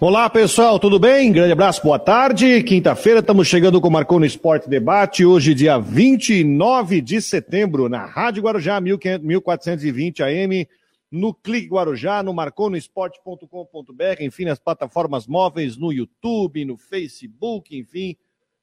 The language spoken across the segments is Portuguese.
Olá pessoal, tudo bem? Grande abraço, boa tarde. Quinta-feira estamos chegando com o Marcou Esporte Debate, hoje dia 29 de setembro, na Rádio Guarujá 1420 AM, no Clique Guarujá, no marconosport.com.br, enfim, nas plataformas móveis, no YouTube, no Facebook, enfim,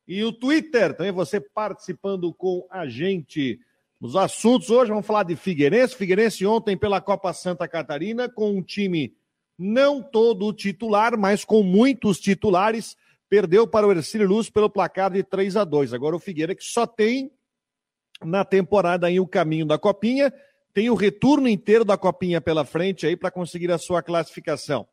e o Twitter, também você participando com a gente. Os assuntos hoje, vamos falar de Figueirense. Figueirense ontem pela Copa Santa Catarina, com um time não todo titular, mas com muitos titulares, perdeu para o Ercílio Luz pelo placar de 3 a 2 Agora o Figueira, que só tem na temporada aí o caminho da Copinha, tem o retorno inteiro da Copinha pela frente aí para conseguir a sua classificação.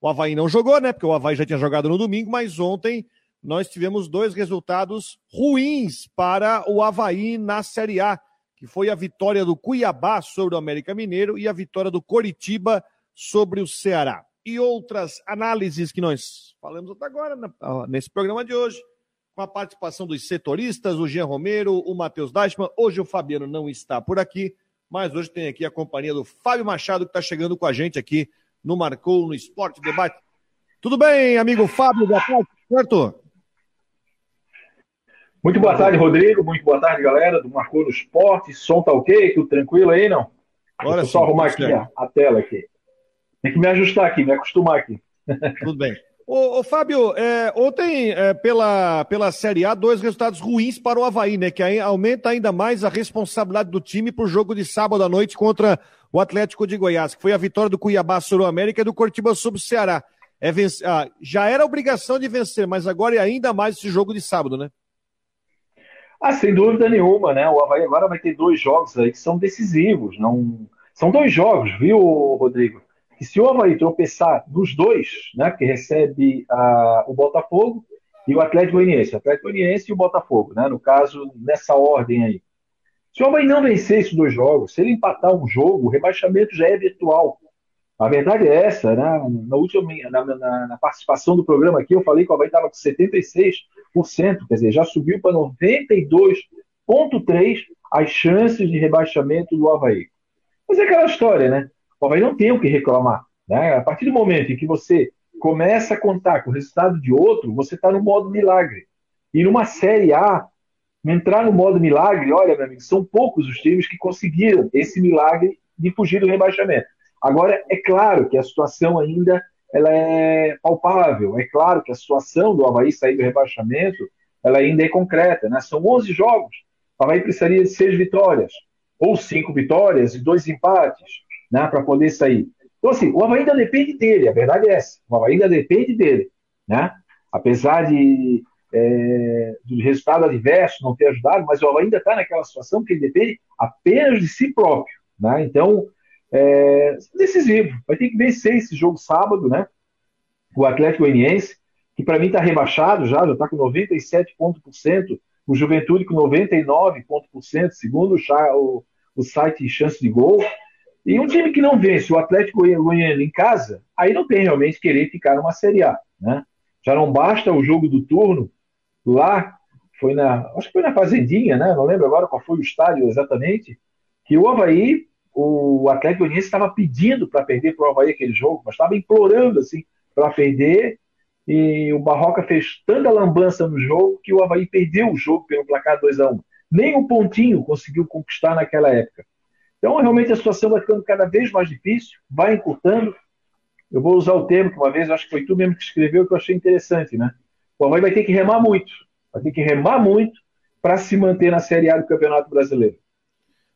O Havaí não jogou, né? Porque o Havaí já tinha jogado no domingo, mas ontem nós tivemos dois resultados ruins para o Havaí na Série A, que foi a vitória do Cuiabá sobre o América Mineiro e a vitória do Coritiba sobre o Ceará. E outras análises que nós falamos até agora nesse programa de hoje, com a participação dos setoristas, o Jean Romero, o Matheus Deichmann. Hoje o Fabiano não está por aqui, mas hoje tem aqui a companhia do Fábio Machado, que está chegando com a gente aqui no Marcou, no Esporte Debate. Tudo bem, amigo Fábio? Boa tarde, certo? Muito boa tarde, Rodrigo. Muito boa tarde, galera do Marcou no Esporte. Som tá ok? Tudo tranquilo aí, não? Agora só arrumar aqui a, a, tela aqui. Tem que me ajustar aqui, me acostumar aqui. Tudo bem. Ô, ô Fábio, é, ontem é, pela, pela Série A, dois resultados ruins para o Havaí, né? Que aí aumenta ainda mais a responsabilidade do time para o jogo de sábado à noite contra o Atlético de Goiás, que foi a vitória do Cuiabá sobre o América e do Coritiba sobre o Ceará. É vencer, ah, já era obrigação de vencer, mas agora é ainda mais esse jogo de sábado, né? Ah, sem dúvida nenhuma, né? O Havaí agora vai ter dois jogos aí que são decisivos. Não... São dois jogos, viu, Rodrigo? E se o Havaí tropeçar nos dois, né, que recebe a, o Botafogo e o Atlético Goianiense, o Atlético Goianiense e o Botafogo, né, no caso, nessa ordem aí. Se o Havaí não vencer esses dois jogos, se ele empatar um jogo, o rebaixamento já é virtual. A verdade é essa, né? Na última na, na, na participação do programa aqui, eu falei que o Havaí estava com 76%, quer dizer, já subiu para 92,3% as chances de rebaixamento do Havaí. Mas é aquela história, né? O Havaí não tem o que reclamar. Né? A partir do momento em que você começa a contar com o resultado de outro, você está no modo milagre. E numa Série A, entrar no modo milagre, olha, meu amigo, são poucos os times que conseguiram esse milagre de fugir do rebaixamento. Agora, é claro que a situação ainda ela é palpável, é claro que a situação do Havaí sair do rebaixamento ela ainda é concreta. Né? São 11 jogos, o Havaí precisaria de seis vitórias, ou cinco vitórias e dois empates né, para poder sair. Então, assim, o Havaí ainda depende dele, a verdade é essa. O Havaí ainda depende dele. Né? Apesar de, é, do resultado adverso não ter ajudado, mas o Havaí ainda está naquela situação que ele depende apenas de si próprio. Né? Então, é, decisivo. Vai ter que vencer esse jogo sábado, né? O Atlético Goianiense, que para mim está rebaixado já, já está com 97%, o Juventude com 99%, segundo o, o site Chance de Gol. E um time que não vence o Atlético Goianiense em casa, aí não tem realmente querer ficar numa Série A. Né? Já não basta o jogo do turno lá, foi na, acho que foi na Fazendinha, né? não lembro agora qual foi o estádio exatamente, que o Havaí, o Atlético Goianiense estava pedindo para perder para o Havaí aquele jogo, mas estava implorando assim para perder, e o Barroca fez tanta lambança no jogo que o Havaí perdeu o jogo pelo placar 2 a 1 Nem um pontinho conseguiu conquistar naquela época. Então, realmente, a situação vai ficando cada vez mais difícil, vai encurtando. Eu vou usar o termo que uma vez, acho que foi tu mesmo que escreveu, que eu achei interessante, né? O Havaí vai ter que remar muito, vai ter que remar muito para se manter na Série A do Campeonato Brasileiro.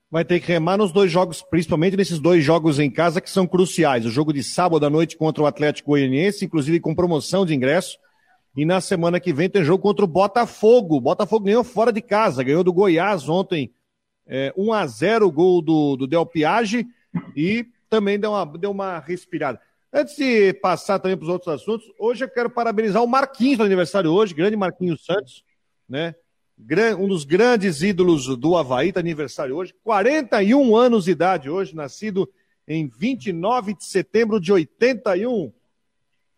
Vai ter que remar nos dois jogos, principalmente nesses dois jogos em casa que são cruciais. O jogo de sábado à noite contra o Atlético Goianiense, inclusive com promoção de ingresso. E na semana que vem tem jogo contra o Botafogo. O Botafogo ganhou fora de casa, ganhou do Goiás ontem é, 1 a 0 o gol do, do Del Piage e também deu uma, deu uma respirada. Antes de passar também para os outros assuntos, hoje eu quero parabenizar o Marquinhos do aniversário hoje, grande Marquinhos Santos, né? Um dos grandes ídolos do Havaí, tá aniversário hoje, 41 anos de idade hoje, nascido em 29 de setembro de 81.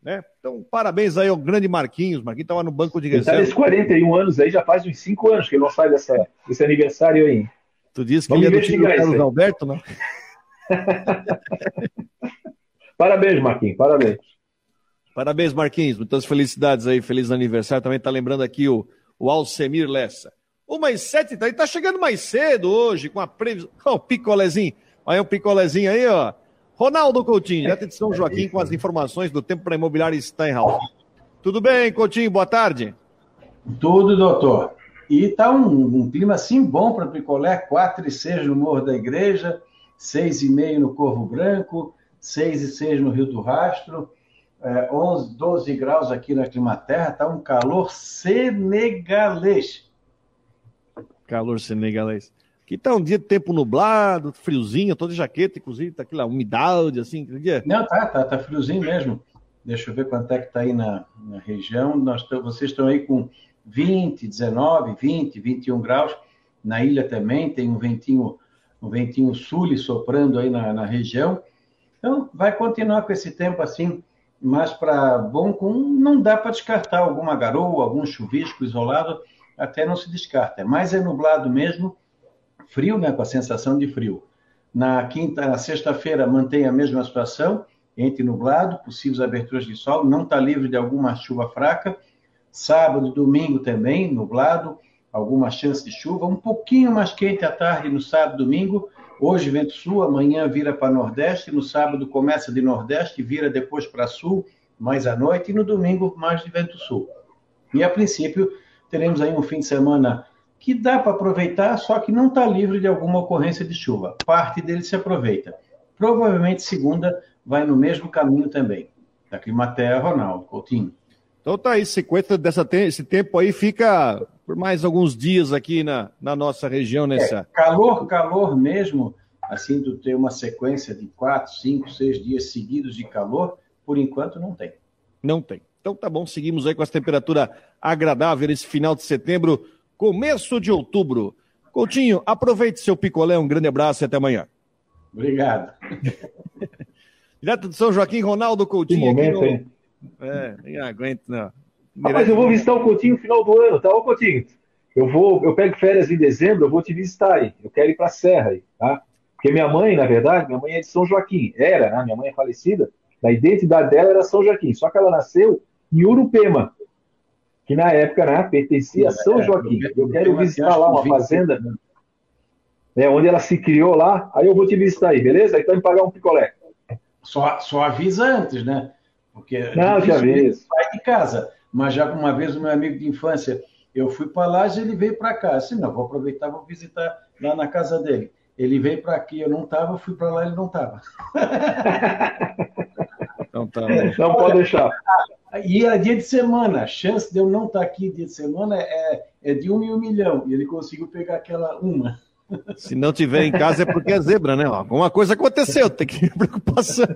Né? Então, parabéns aí ao grande Marquinhos. Marquinhos estava no banco de reserva. Ele tá 41 anos aí, já faz uns 5 anos que ele não sai dessa, desse aniversário aí. Tu disse que Vamos ele é do time do Carlos Alberto, não? parabéns, Marquinhos, parabéns. Parabéns, Marquinhos. Muitas felicidades aí. Feliz aniversário. Também tá lembrando aqui o, o Alcemir Lessa. Uma e sete, tá, tá chegando mais cedo hoje com a previsão. Ó, o picolézinho. Olha o picolézinho aí, ó. Ronaldo Coutinho, direto de São Joaquim, com as informações do tempo para imobiliário Steinhaus. Tudo bem, Coutinho? Boa tarde. Tudo, doutor. E tá um, um clima assim bom para picolé, 4 e 6 no Morro da Igreja, 6 e meio no Corvo Branco, 6 e 6 no Rio do Rastro, é, 11, 12 graus aqui na Climaterra, tá um calor senegalês. Calor senegalês. Aqui tá um dia de tempo nublado, friozinho, tô de jaqueta, inclusive, tá aquela umidade, assim, que dia? Não, tá, tá, tá friozinho mesmo. Deixa eu ver quanto é que tá aí na, na região. Nós vocês estão aí com 20, 19, 20, 21 graus. Na ilha também tem um ventinho, um ventinho sul soprando aí na, na região. Então, vai continuar com esse tempo assim, mas para bom com não dá para descartar alguma garoa, algum chuvisco isolado, até não se descarta. Mas é nublado mesmo, frio, né, com a sensação de frio. Na quinta, na sexta-feira mantém a mesma situação, entre nublado, possíveis aberturas de sol, não está livre de alguma chuva fraca. Sábado domingo também, nublado, alguma chance de chuva, um pouquinho mais quente à tarde no sábado domingo. Hoje vento sul, amanhã vira para nordeste, no sábado começa de nordeste, vira depois para sul, mais à noite, e no domingo mais de vento sul. E a princípio teremos aí um fim de semana que dá para aproveitar, só que não está livre de alguma ocorrência de chuva. Parte dele se aproveita. Provavelmente segunda vai no mesmo caminho também. Da Climatea, Ronaldo Coutinho. Então tá aí, sequência dessa esse tempo aí fica por mais alguns dias aqui na, na nossa região nessa. É, calor, calor mesmo, assim, tu ter uma sequência de quatro, cinco, seis dias seguidos de calor, por enquanto não tem. Não tem. Então tá bom, seguimos aí com essa temperatura agradável esse final de setembro, começo de outubro. Coutinho, aproveite seu picolé, um grande abraço e até amanhã. Obrigado. Direto de São Joaquim, Ronaldo Coutinho. Que momento, aqui no... É, nem aguento, não. Rapaz, eu vou visitar o Coutinho no final do ano, tá? Ô, Coutinho, eu vou, eu pego férias em dezembro, eu vou te visitar aí. Eu quero ir pra Serra aí, tá? Porque minha mãe, na verdade, minha mãe é de São Joaquim. Era, né? Minha mãe é falecida. A identidade dela era São Joaquim. Só que ela nasceu em Urupema, que na época, né, pertencia a São Joaquim. Eu quero visitar lá uma fazenda, né, onde ela se criou lá. Aí eu vou te visitar aí, beleza? Então me pagar um picolé. Só, só avisa antes, né? Porque Não, já aviso. sai de casa. Mas já uma vez o meu amigo de infância, eu fui para lá e ele veio para cá. Assim, não, vou aproveitar, vou visitar lá na casa dele. Ele veio para aqui, eu não estava, fui para lá, ele não estava. Então tá. Não pode deixar. E é dia de semana, a chance de eu não estar aqui dia de semana é, é de um em um milhão. E ele conseguiu pegar aquela uma. Se não tiver em casa é porque é zebra, né? Alguma coisa aconteceu, tem que ter preocupação.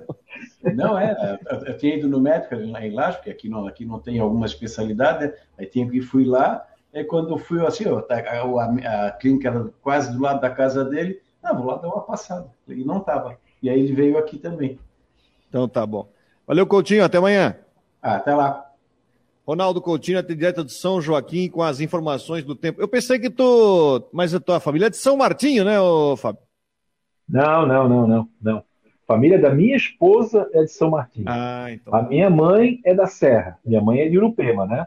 Não, é. Eu tinha ido no médico lá em Laje, porque aqui não, aqui não tem alguma especialidade, né? Aí tinha que fui lá, é quando fui assim, ó, tá, a, a, clínica era quase do lado da casa dele, ah, vou lá dar uma passada. E não estava. E aí ele veio aqui também. Então tá bom. Valeu, Coutinho, até amanhã. Ah, até lá. Ronaldo Coutinho, direto de São Joaquim, com as informações do tempo. Eu pensei que tu. Mas a tua família é de São Martinho, né, ô, Fábio? Não, não, não, não, não. Família da minha esposa é de São Martinho. Ah, então. A minha mãe é da Serra. Minha mãe é de Urupema, né?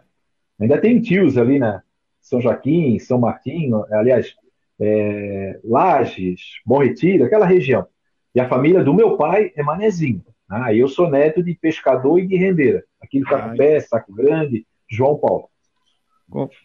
Ainda tem tios ali na São Joaquim, São Martinho, aliás, é, Lages, Bom Retiro, aquela região. E a família do meu pai é Manezinho. Ah, eu sou neto de pescador e de rendeira. Aqui no Cacupé, Saco Grande, João Paulo.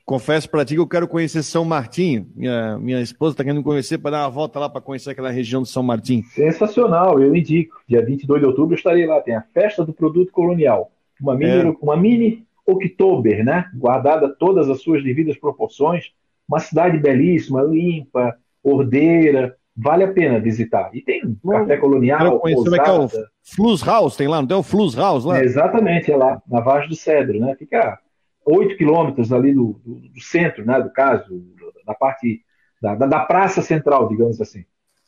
Confesso para ti que eu quero conhecer São Martinho. Minha, minha esposa está querendo conhecer para dar uma volta lá para conhecer aquela região de São Martinho. Sensacional, eu indico. Dia 22 de outubro eu estarei lá. Tem a festa do produto colonial. Uma mini, é. uma mini Oktober, né? Guardada todas as suas devidas proporções. Uma cidade belíssima, limpa, ordeira. Vale a pena visitar. E tem Bom, café colonial, pousada. É, é o Flus House, tem lá, não tem o Flus House lá? Exatamente, é lá, na Vargem do Cedro, né? Fica 8 quilômetros ali do, do, do, centro, né, do caso, da parte da, da, praça central, digamos assim.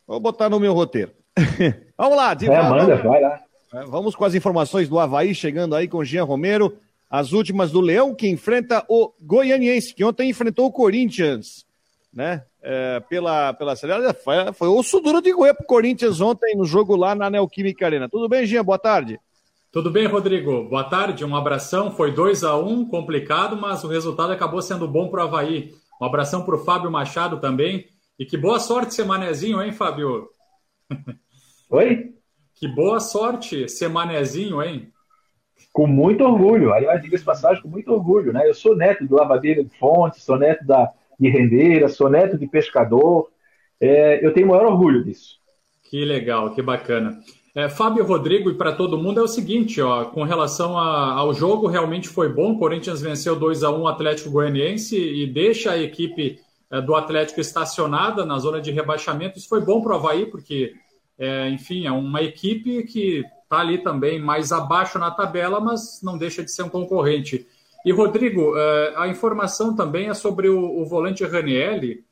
Vou botar no meu roteiro. vamos lá, Diva. É, manda, vai lá. É, vamos com as informações do Havaí, chegando aí com Jean Romero. As últimas do Leão, que enfrenta o Goianiense, que ontem enfrentou o Corinthians, né? É, pela, pela série. Foi, foi osso duro de goiânia pro Corinthians ontem no jogo lá na Neoquímica Arena. Tudo bem, Jean? Boa tarde. Tudo bem, Rodrigo? Boa tarde, um abração. Foi 2 a 1 um, complicado, mas o resultado acabou sendo bom para o Havaí. Um abração para o Fábio Machado também. E que boa sorte ser manezinho, hein, Fábio? Oi? Que boa sorte ser manezinho, hein? Com muito orgulho. Aliás, diga-se passagem, com muito orgulho, né? Eu sou neto de lavadeira de fonte, sou neto da, de rendeira, sou neto de pescador. É, eu tenho o maior orgulho disso. Que legal, que bacana. É, Fábio Rodrigo, e para todo mundo é o seguinte, ó, com relação a, ao jogo, realmente foi bom. Corinthians venceu 2 a 1 o Atlético Goianiense e deixa a equipe é, do Atlético estacionada na zona de rebaixamento. Isso foi bom para o Havaí, porque, é, enfim, é uma equipe que está ali também mais abaixo na tabela, mas não deixa de ser um concorrente. E, Rodrigo, é, a informação também é sobre o, volante Ranielli.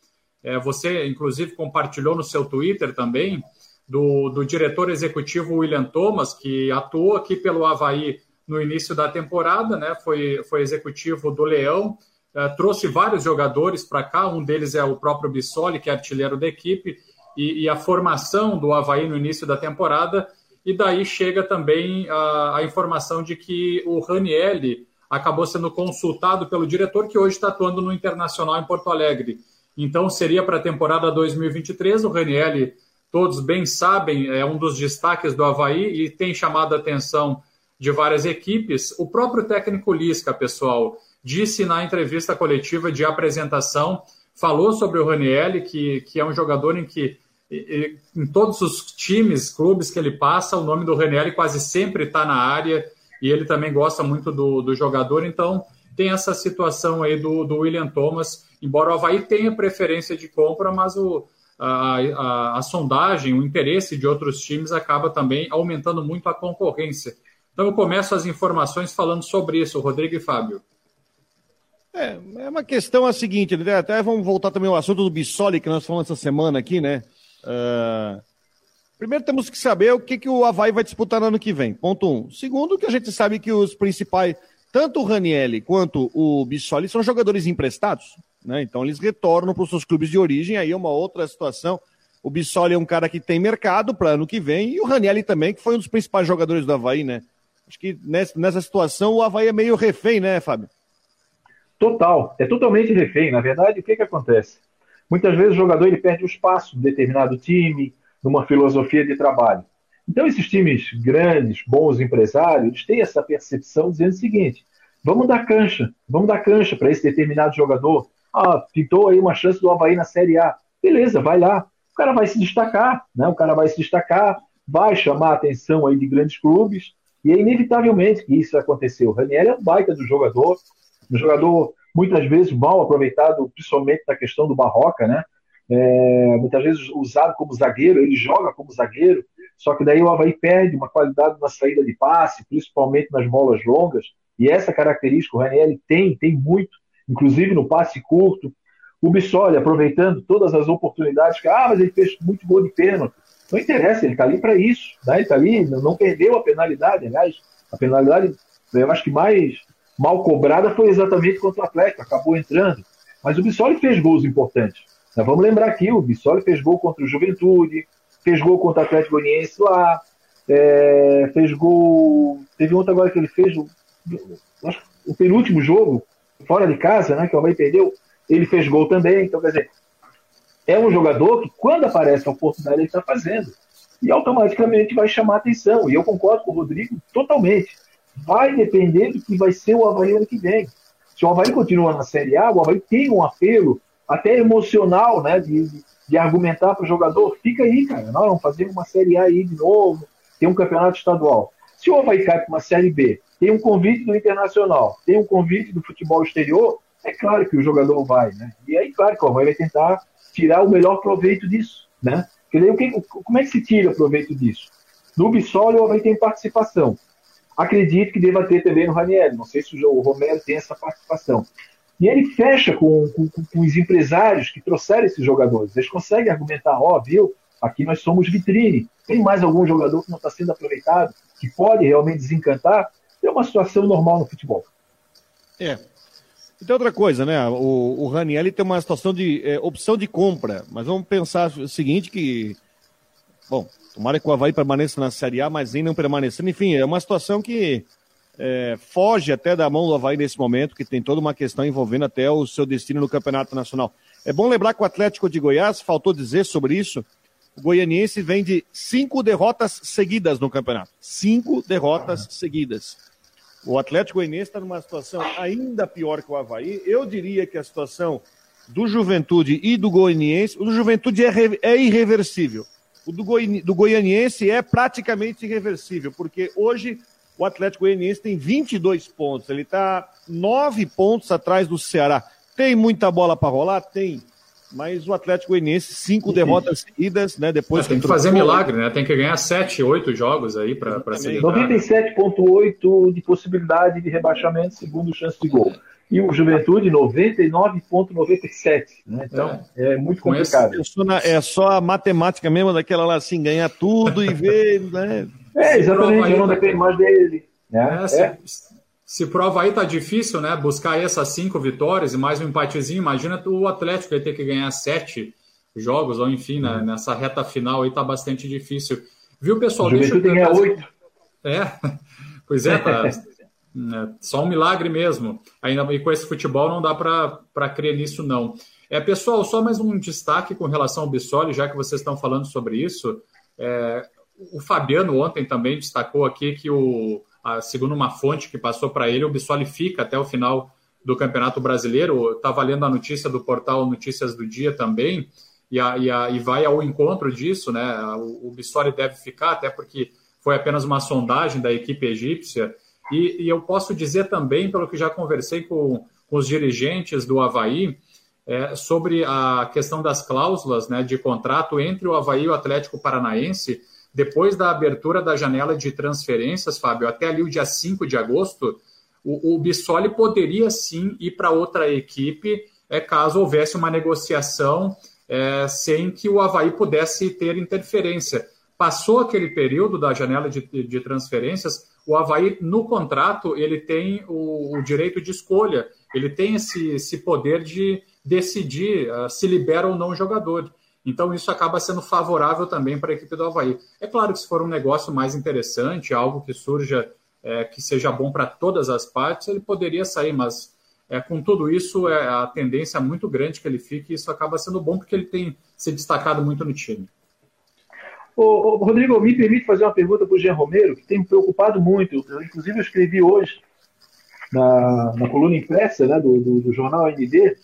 É, você, inclusive, compartilhou no seu Twitter também do, do diretor executivo William Thomas, que atuou aqui pelo Havaí no início da temporada, né? foi, foi executivo do Leão, uh, trouxe vários jogadores para cá, um deles é o próprio Bissoli, que é artilheiro da equipe, e, e, a formação do Havaí no início da temporada, e daí chega também a, a informação de que o Ranielli acabou sendo consultado pelo diretor, que hoje está atuando no Internacional em Porto Alegre. Então seria para a temporada 2023, o Ranielli todos bem sabem, é um dos destaques do Havaí e tem chamado a atenção de várias equipes. O próprio técnico Lisca, pessoal, disse na entrevista coletiva de apresentação, falou sobre o Ranielli, que, que é um jogador em que em todos os times, clubes que ele passa, o nome do Ranielli quase sempre está na área e ele também gosta muito do, do jogador, então tem essa situação aí do, do William Thomas, embora o Havaí tenha preferência de compra, mas o, a, a, a, sondagem, o interesse de outros times acaba também aumentando muito a concorrência. Então eu começo as informações falando sobre isso, Rodrigo e Fábio. É, é uma questão a seguinte, né? até vamos voltar também ao assunto do Bissoli que nós falamos essa semana aqui, né? Uh, primeiro temos que saber o que, que o Havaí vai disputar no ano que vem, ponto um. Segundo, que a gente sabe que os principais, tanto o Ranielli quanto o Bissoli são jogadores emprestados, né? Então eles retornam para os seus clubes de origem, aí é uma outra situação. O Bissoli é um cara que tem mercado para ano que vem, e o Ranielli também, que foi um dos principais jogadores do Havaí, né? Acho que nessa, situação o Havaí é meio refém, né, Fábio? Total, é totalmente refém. Na verdade, o que, que acontece? Muitas vezes o jogador ele perde o espaço de determinado time, numa filosofia de trabalho. Então, esses times grandes, bons empresários, têm essa percepção dizendo o seguinte: vamos dar cancha, vamos dar cancha para esse determinado jogador, ah, pintou aí uma chance do Havaí na Série A. Beleza, vai lá. O cara vai se destacar, né? O cara vai se destacar, vai chamar a atenção aí de grandes clubes, e é inevitavelmente que isso aconteceu. O Raniel é um baita do jogador, um jogador muitas vezes mal aproveitado, principalmente na questão do Barroca, né? É, muitas vezes usado como zagueiro, ele joga como zagueiro, só que daí o Havaí perde uma qualidade na saída de passe, principalmente nas bolas longas, e essa característica o Raniel tem, tem muito, inclusive no passe curto. O Bissoli aproveitando todas as oportunidades que, ah, mas ele fez muito gol de pênalti. Não interessa, ele está ali para isso. Né? Ele está ali, não perdeu a penalidade. Aliás, a penalidade, eu acho que mais mal cobrada foi exatamente contra o Atlético, acabou entrando. Mas o Bissoli fez gols importantes. Nós vamos lembrar aqui, o Bissoli fez gol contra o Juventude, fez gol contra o Atlético Goianiense lá, é, fez gol. Teve outro agora que ele fez, acho, o penúltimo jogo, fora de casa, né, que o Havaí perdeu, ele fez gol também. Então, quer dizer, é um jogador que, quando aparece a oportunidade, ele está fazendo. E automaticamente vai chamar atenção. E eu concordo com o Rodrigo totalmente. Vai depender do que vai ser o Havaí ano que vem. Se o Havaí continua na Série A, o Havaí tem um apelo até emocional, né, de, de argumentar para o jogador, fica aí, cara, nós vamos fazer uma Série A aí de novo, tem um campeonato estadual. Se o Havaí cai para uma Série B tem um convite do Internacional, tem um convite do futebol exterior, é claro que o jogador vai, né? E aí, claro que o Havaí vai tentar tirar o melhor proveito disso, né? Porque daí, o que, como é que se tira o proveito disso? No Bissoli, o Havaí tem participação. Acredito que deva ter também no Raniel, não sei se o Romero tem essa participação. E ele fecha com, com, com os empresários que trouxeram esses jogadores. Eles conseguem argumentar, ó, oh, viu, aqui nós somos vitrine. Tem mais algum jogador que não está sendo aproveitado, que pode realmente desencantar? é uma situação normal no futebol. É. E tem outra coisa, né? O, o Raniel tem uma situação de é, opção de compra, mas vamos pensar o seguinte que bom, tomara que o Havaí permaneça na Série A, mas nem não permanecendo. Enfim, é uma situação que é, foge até da mão do Havaí nesse momento, que tem toda uma questão envolvendo até o seu destino no Campeonato Nacional. É bom lembrar que o Atlético de Goiás, faltou dizer sobre isso, o goianiense vem de cinco derrotas seguidas no campeonato. Cinco derrotas seguidas. O Atlético Goianiense está numa situação ainda pior que o Havaí. Eu diria que a situação do Juventude e do Goianiense, o do Juventude é, é irreversível. O do, Goi, do Goianiense é praticamente irreversível, porque hoje o Atlético Goianiense tem 22 pontos. Ele está nove pontos atrás do Ceará. Tem muita bola para rolar? Tem. Mas o Atlético Goianiense, cinco derrotas seguidas, né? Depois é, tem que fazer milagre, né? Tem que ganhar sete, oito jogos aí para se livrar. 97,8 de possibilidade de rebaixamento, segundo chance de gol. E o Juventude, 99,97. Né? Então, é, é muito complicado. É só, é só a matemática mesmo, daquela lá assim, ganhar tudo e ver, né? É, exatamente, eu não dependo mais dele. Né? É, é. Se prova aí tá difícil, né? Buscar essas cinco vitórias e mais um empatezinho. Imagina o Atlético ia ter que ganhar sete jogos, ou enfim, né? nessa reta final aí tá bastante difícil. Viu, pessoal? O Deixa eu ganhar oito. É, pois é, tá. é, só um milagre mesmo. Ainda e com esse futebol não dá para crer nisso, não. É, pessoal, só mais um destaque com relação ao Bissoli, já que vocês estão falando sobre isso. É, o Fabiano ontem também destacou aqui que o segundo uma fonte que passou para ele, o Bissoli fica até o final do Campeonato Brasileiro. Estava lendo a notícia do portal Notícias do Dia também, e, a, e, a, e vai ao encontro disso, né? O, o Bissoli deve ficar, até porque foi apenas uma sondagem da equipe egípcia. E, e eu posso dizer também, pelo que já conversei com, com os dirigentes do Havaí, é, sobre a questão das cláusulas né, de contrato entre o Havaí e o Atlético Paranaense depois da abertura da janela de transferências, Fábio, até ali o dia 5 de agosto, o, o Bissoli poderia sim ir para outra equipe é, caso houvesse uma negociação é, sem que o Havaí pudesse ter interferência. Passou aquele período da janela de, de transferências, o Havaí, no contrato, ele tem o, o direito de escolha, ele tem esse, esse poder de decidir uh, se libera ou não o jogador. Então, isso acaba sendo favorável também para a equipe do Havaí. É claro que se for um negócio mais interessante, algo que surja, é, que seja bom para todas as partes, ele poderia sair, mas é, com tudo isso, é a tendência é muito grande que ele fique, e isso acaba sendo bom porque ele tem se destacado muito no time. Ô, ô, Rodrigo, me permite fazer uma pergunta para o Jean Romero, que tem me preocupado muito. Eu, inclusive, eu escrevi hoje na, na coluna impressa né, do, do, do jornal ND,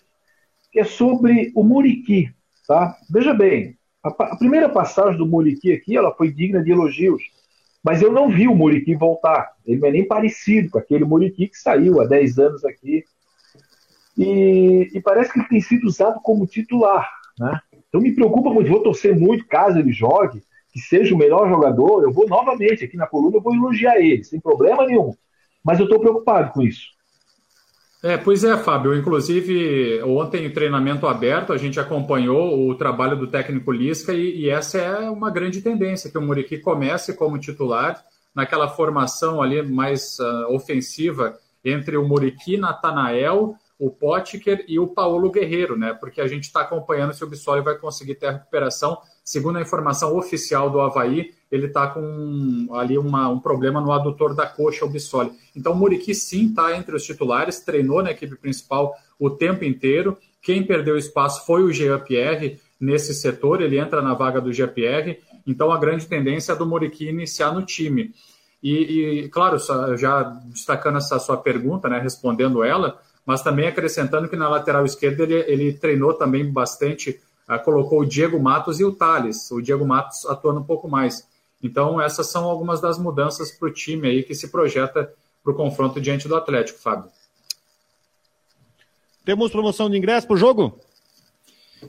que é sobre o Muriqui. Tá? Veja bem, a, a, primeira passagem do Muriqui aqui ela foi digna de elogios, mas eu não vi o Muriqui voltar. Ele não é nem parecido com aquele Muriqui que saiu há 10 anos aqui. E, e, parece que ele tem sido usado como titular. Né? Então me preocupa muito, vou torcer muito caso ele jogue, que seja o melhor jogador. Eu vou novamente aqui na coluna, eu vou elogiar ele, sem problema nenhum. Mas eu estou preocupado com isso. É, pois é, Fábio. Inclusive, ontem, treinamento aberto, a gente acompanhou o trabalho do técnico Lisca e, e essa é uma grande tendência, que o Muriqui comece como titular naquela formação ali mais uh, ofensiva entre o Muriqui, Natanael, o Potker e o Paulo Guerreiro, né? Porque a gente está acompanhando se o Bissoli vai conseguir ter a recuperação. Segundo a informação oficial do Havaí, ele está com ali uma, um problema no adutor da coxa, o Bissoli. Então o Muriqui sim está entre os titulares, treinou na equipe principal o tempo inteiro. Quem perdeu espaço foi o Jean Pierre nesse setor, ele entra na vaga do Jean Pierre. Então a grande tendência é do Muriqui iniciar no time. E, e, claro, já destacando essa sua pergunta, né, respondendo ela, mas também acrescentando que na lateral esquerda ele, ele treinou também bastante, colocou o Diego Matos e o Thales, o Diego Matos atuando um pouco mais. Então, essas são algumas das mudanças para o time aí que se projeta para o confronto diante do Atlético, Fábio. Temos promoção de ingresso para o jogo?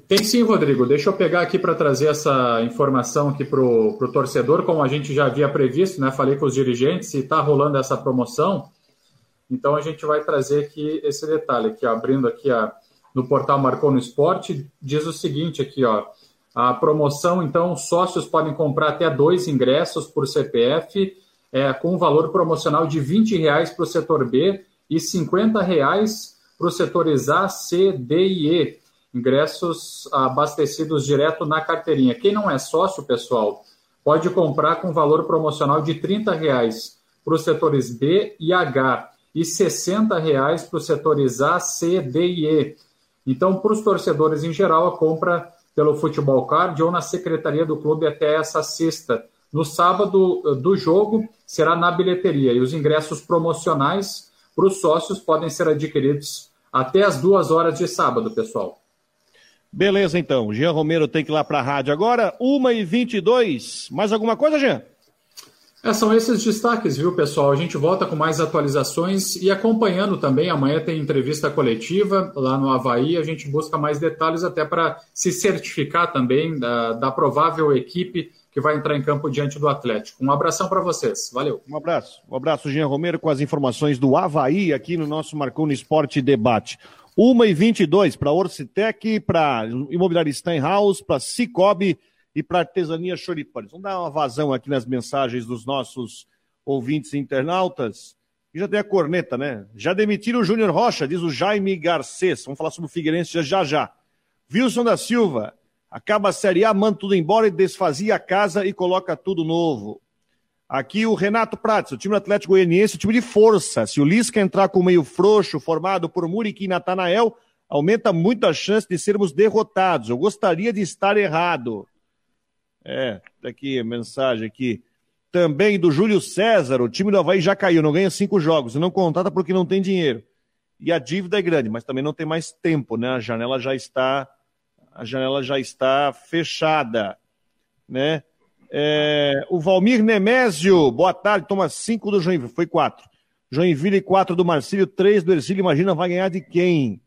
Tem sim, Rodrigo. Deixa eu pegar aqui para trazer essa informação aqui para o torcedor, como a gente já havia previsto, né? Falei com os dirigentes e está rolando essa promoção. Então a gente vai trazer aqui esse detalhe aqui, ó, abrindo aqui a, no portal Marcou no Esporte, diz o seguinte aqui, ó. A promoção, então, sócios podem comprar até dois ingressos por CPF, é, com um valor promocional de 20 reais para o setor B e 50 reais para os setores A, C, D e E. Ingressos abastecidos direto na carteirinha. Quem não é sócio, pessoal, pode comprar com valor promocional de R$ reais para os setores B e H e 60 reais para os setores A, C, D e E. Então, para os torcedores em geral, a compra pelo Futebol Card ou na secretaria do clube até essa sexta. No sábado eh, do jogo será na bilheteria e os ingressos promocionais para os sócios podem ser adquiridos até as duas horas de sábado, pessoal. Beleza, então. Jean Romero tem que ir lá para a rádio agora, 1h22. Mais alguma coisa, Jean? É, são esses destaques, viu, pessoal? A gente volta com mais atualizações e acompanhando também. Amanhã tem entrevista coletiva lá no Havaí. A gente busca mais detalhes até para se certificar também da, da provável equipe que vai entrar em campo diante do Atlético. Um abração para vocês. Valeu. Um abraço. Um abraço, Jean Romero, com as informações do Havaí aqui no nosso Marconi Esporte Debate. 1h22 para Orcitec, para Imobiliária Steinhaus, para Cicobi e para Artesania Choripanes. Vamos dar uma vazão aqui nas mensagens dos nossos ouvintes internautas. E já tem a corneta, né? Já demitiram o Júnior Rocha, diz o Jaime Garcês. Vamos falar sobre o Figueirense já já. Wilson da Silva, acaba a Série A, manda tudo embora e desfazia a casa e coloca tudo novo. Aqui o Renato Prates, o time do Atlético Goianiense, o time de força. Se o Lisca entrar com meio frouxo, formado por Muriqui e Natanael, aumenta muito a chance de sermos derrotados. Eu gostaria de estar errado. É, tá aqui, mensagem aqui. Também do Júlio César, o time do Havaí já caiu, não ganha cinco jogos, não contrata porque não tem dinheiro. E a dívida é grande, mas também não tem mais tempo, né? A janela já está, a janela já está fechada, né? É, o Valmir Nemésio, boa tarde, toma cinco do Joinville, foi quatro. Joinville, quatro do Marcílio, três do Ercílio, imagina, vai ganhar de quem?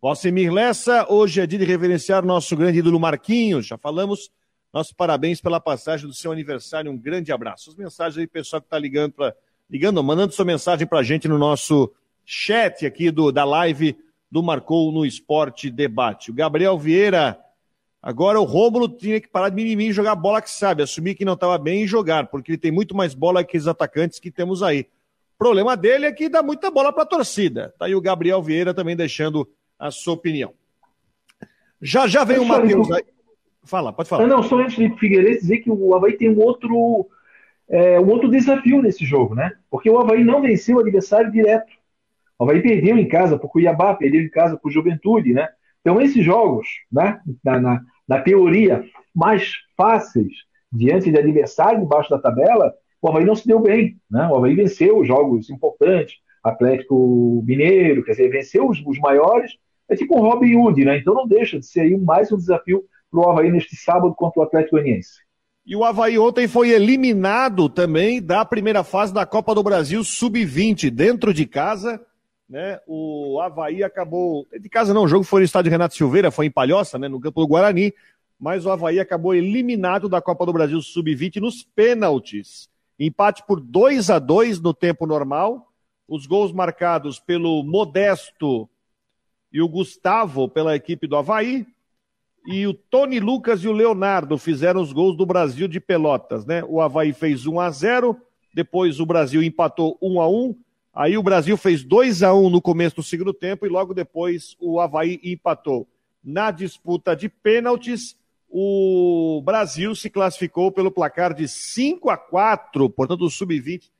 Valcimir Lessa, hoje é dia de reverenciar nosso grande ídolo Marquinhos, já falamos nossos parabéns pela passagem do seu aniversário. Um grande abraço. As mensagens aí, pessoal que está ligando para. Ligando, mandando sua mensagem para a gente no nosso chat aqui do, da live do Marcou no Esporte Debate. O Gabriel Vieira. Agora o Rômulo tinha que parar de mimimi e jogar bola que sabe, assumir que não estava bem e jogar, porque ele tem muito mais bola que os atacantes que temos aí. O problema dele é que dá muita bola para a torcida. Tá aí o Gabriel Vieira também deixando a sua opinião. Já já vem o Matheus aí. Fala, pode falar. Não, só antes de Figueirense dizer que o Havaí tem um outro, é, um outro desafio nesse jogo, né? Porque o Havaí não venceu o adversário direto. O Havaí perdeu em casa para o Cuiabá, perdeu em casa para o Juventude, né? Então, esses jogos, né, na, na, na, teoria, mais fáceis diante de adversário embaixo da tabela, o Havaí não se deu bem. Né? O Havaí venceu jogos importantes, Atlético Mineiro, quer dizer, venceu os, os maiores, é tipo um Robin Hood, né? Então não deixa de ser aí mais um desafio para o Havaí neste sábado contra o Atlético Goianiense. E o Havaí ontem foi eliminado também da primeira fase da Copa do Brasil Sub-20, dentro de casa. Né? O Havaí acabou. De casa não, o jogo foi no estádio Renato Silveira, foi em Palhoça, né? no campo do Guarani. Mas o Havaí acabou eliminado da Copa do Brasil Sub-20 nos pênaltis. Empate por 2 a 2 no tempo normal. Os gols marcados pelo Modesto e o Gustavo pela equipe do Havaí e o Tony Lucas e o Leonardo fizeram os gols do Brasil de Pelotas, né? O Havaí fez 1 a 0 depois o Brasil empatou 1 a 1 aí o Brasil fez 2 a 1 no começo do segundo tempo e logo depois o Havaí empatou. Na disputa de pênaltis, o Brasil se classificou pelo placar de 5 a 4 portanto o sub-20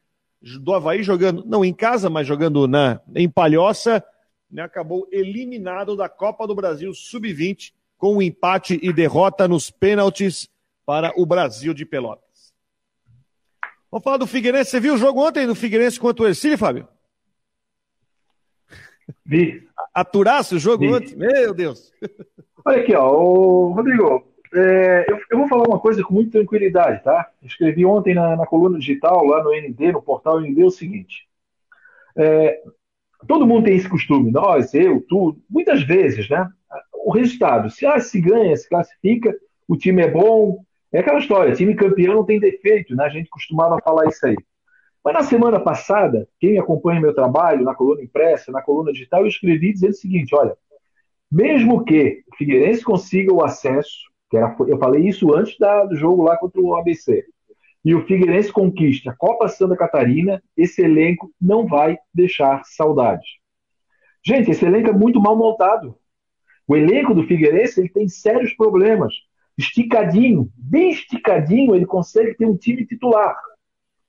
do Havaí jogando, não em casa, mas jogando na, em Palhoça, né, acabou eliminado da Copa do Brasil sub-20 com um empate e derrota nos pênaltis para o Brasil de Pelotas. Vamos falar do Figueirense. Você viu o jogo ontem do Figueirense contra o Ercílio, Fábio? Vi. Aturasse o jogo Vi. ontem? Meu Deus. Olha aqui, ó, ô, Rodrigo, é, eu, eu, vou falar uma coisa com muita tranquilidade, tá? Escrevi ontem na, na coluna digital, lá no ND, no portal ND, o seguinte. É, todo mundo tem esse costume, nós, eu, tu, muitas vezes, né? O resultado. Se, ah, se ganha, se classifica, o time é bom. É aquela história, time campeão não tem defeito, né? A gente costumava falar isso aí. Mas na semana passada, quem acompanha meu trabalho na coluna impressa, na coluna digital, eu escrevi dizendo o seguinte: olha, mesmo que o Figueirense consiga o acesso, que era, eu falei isso antes da, do jogo lá contra o ABC, e o Figueirense conquiste a Copa Santa Catarina, esse elenco não vai deixar saudades. Gente, esse elenco é muito mal montado. O elenco do Figueirense ele tem sérios problemas. esticadinho, bem esticadinho, ele consegue ter um time titular,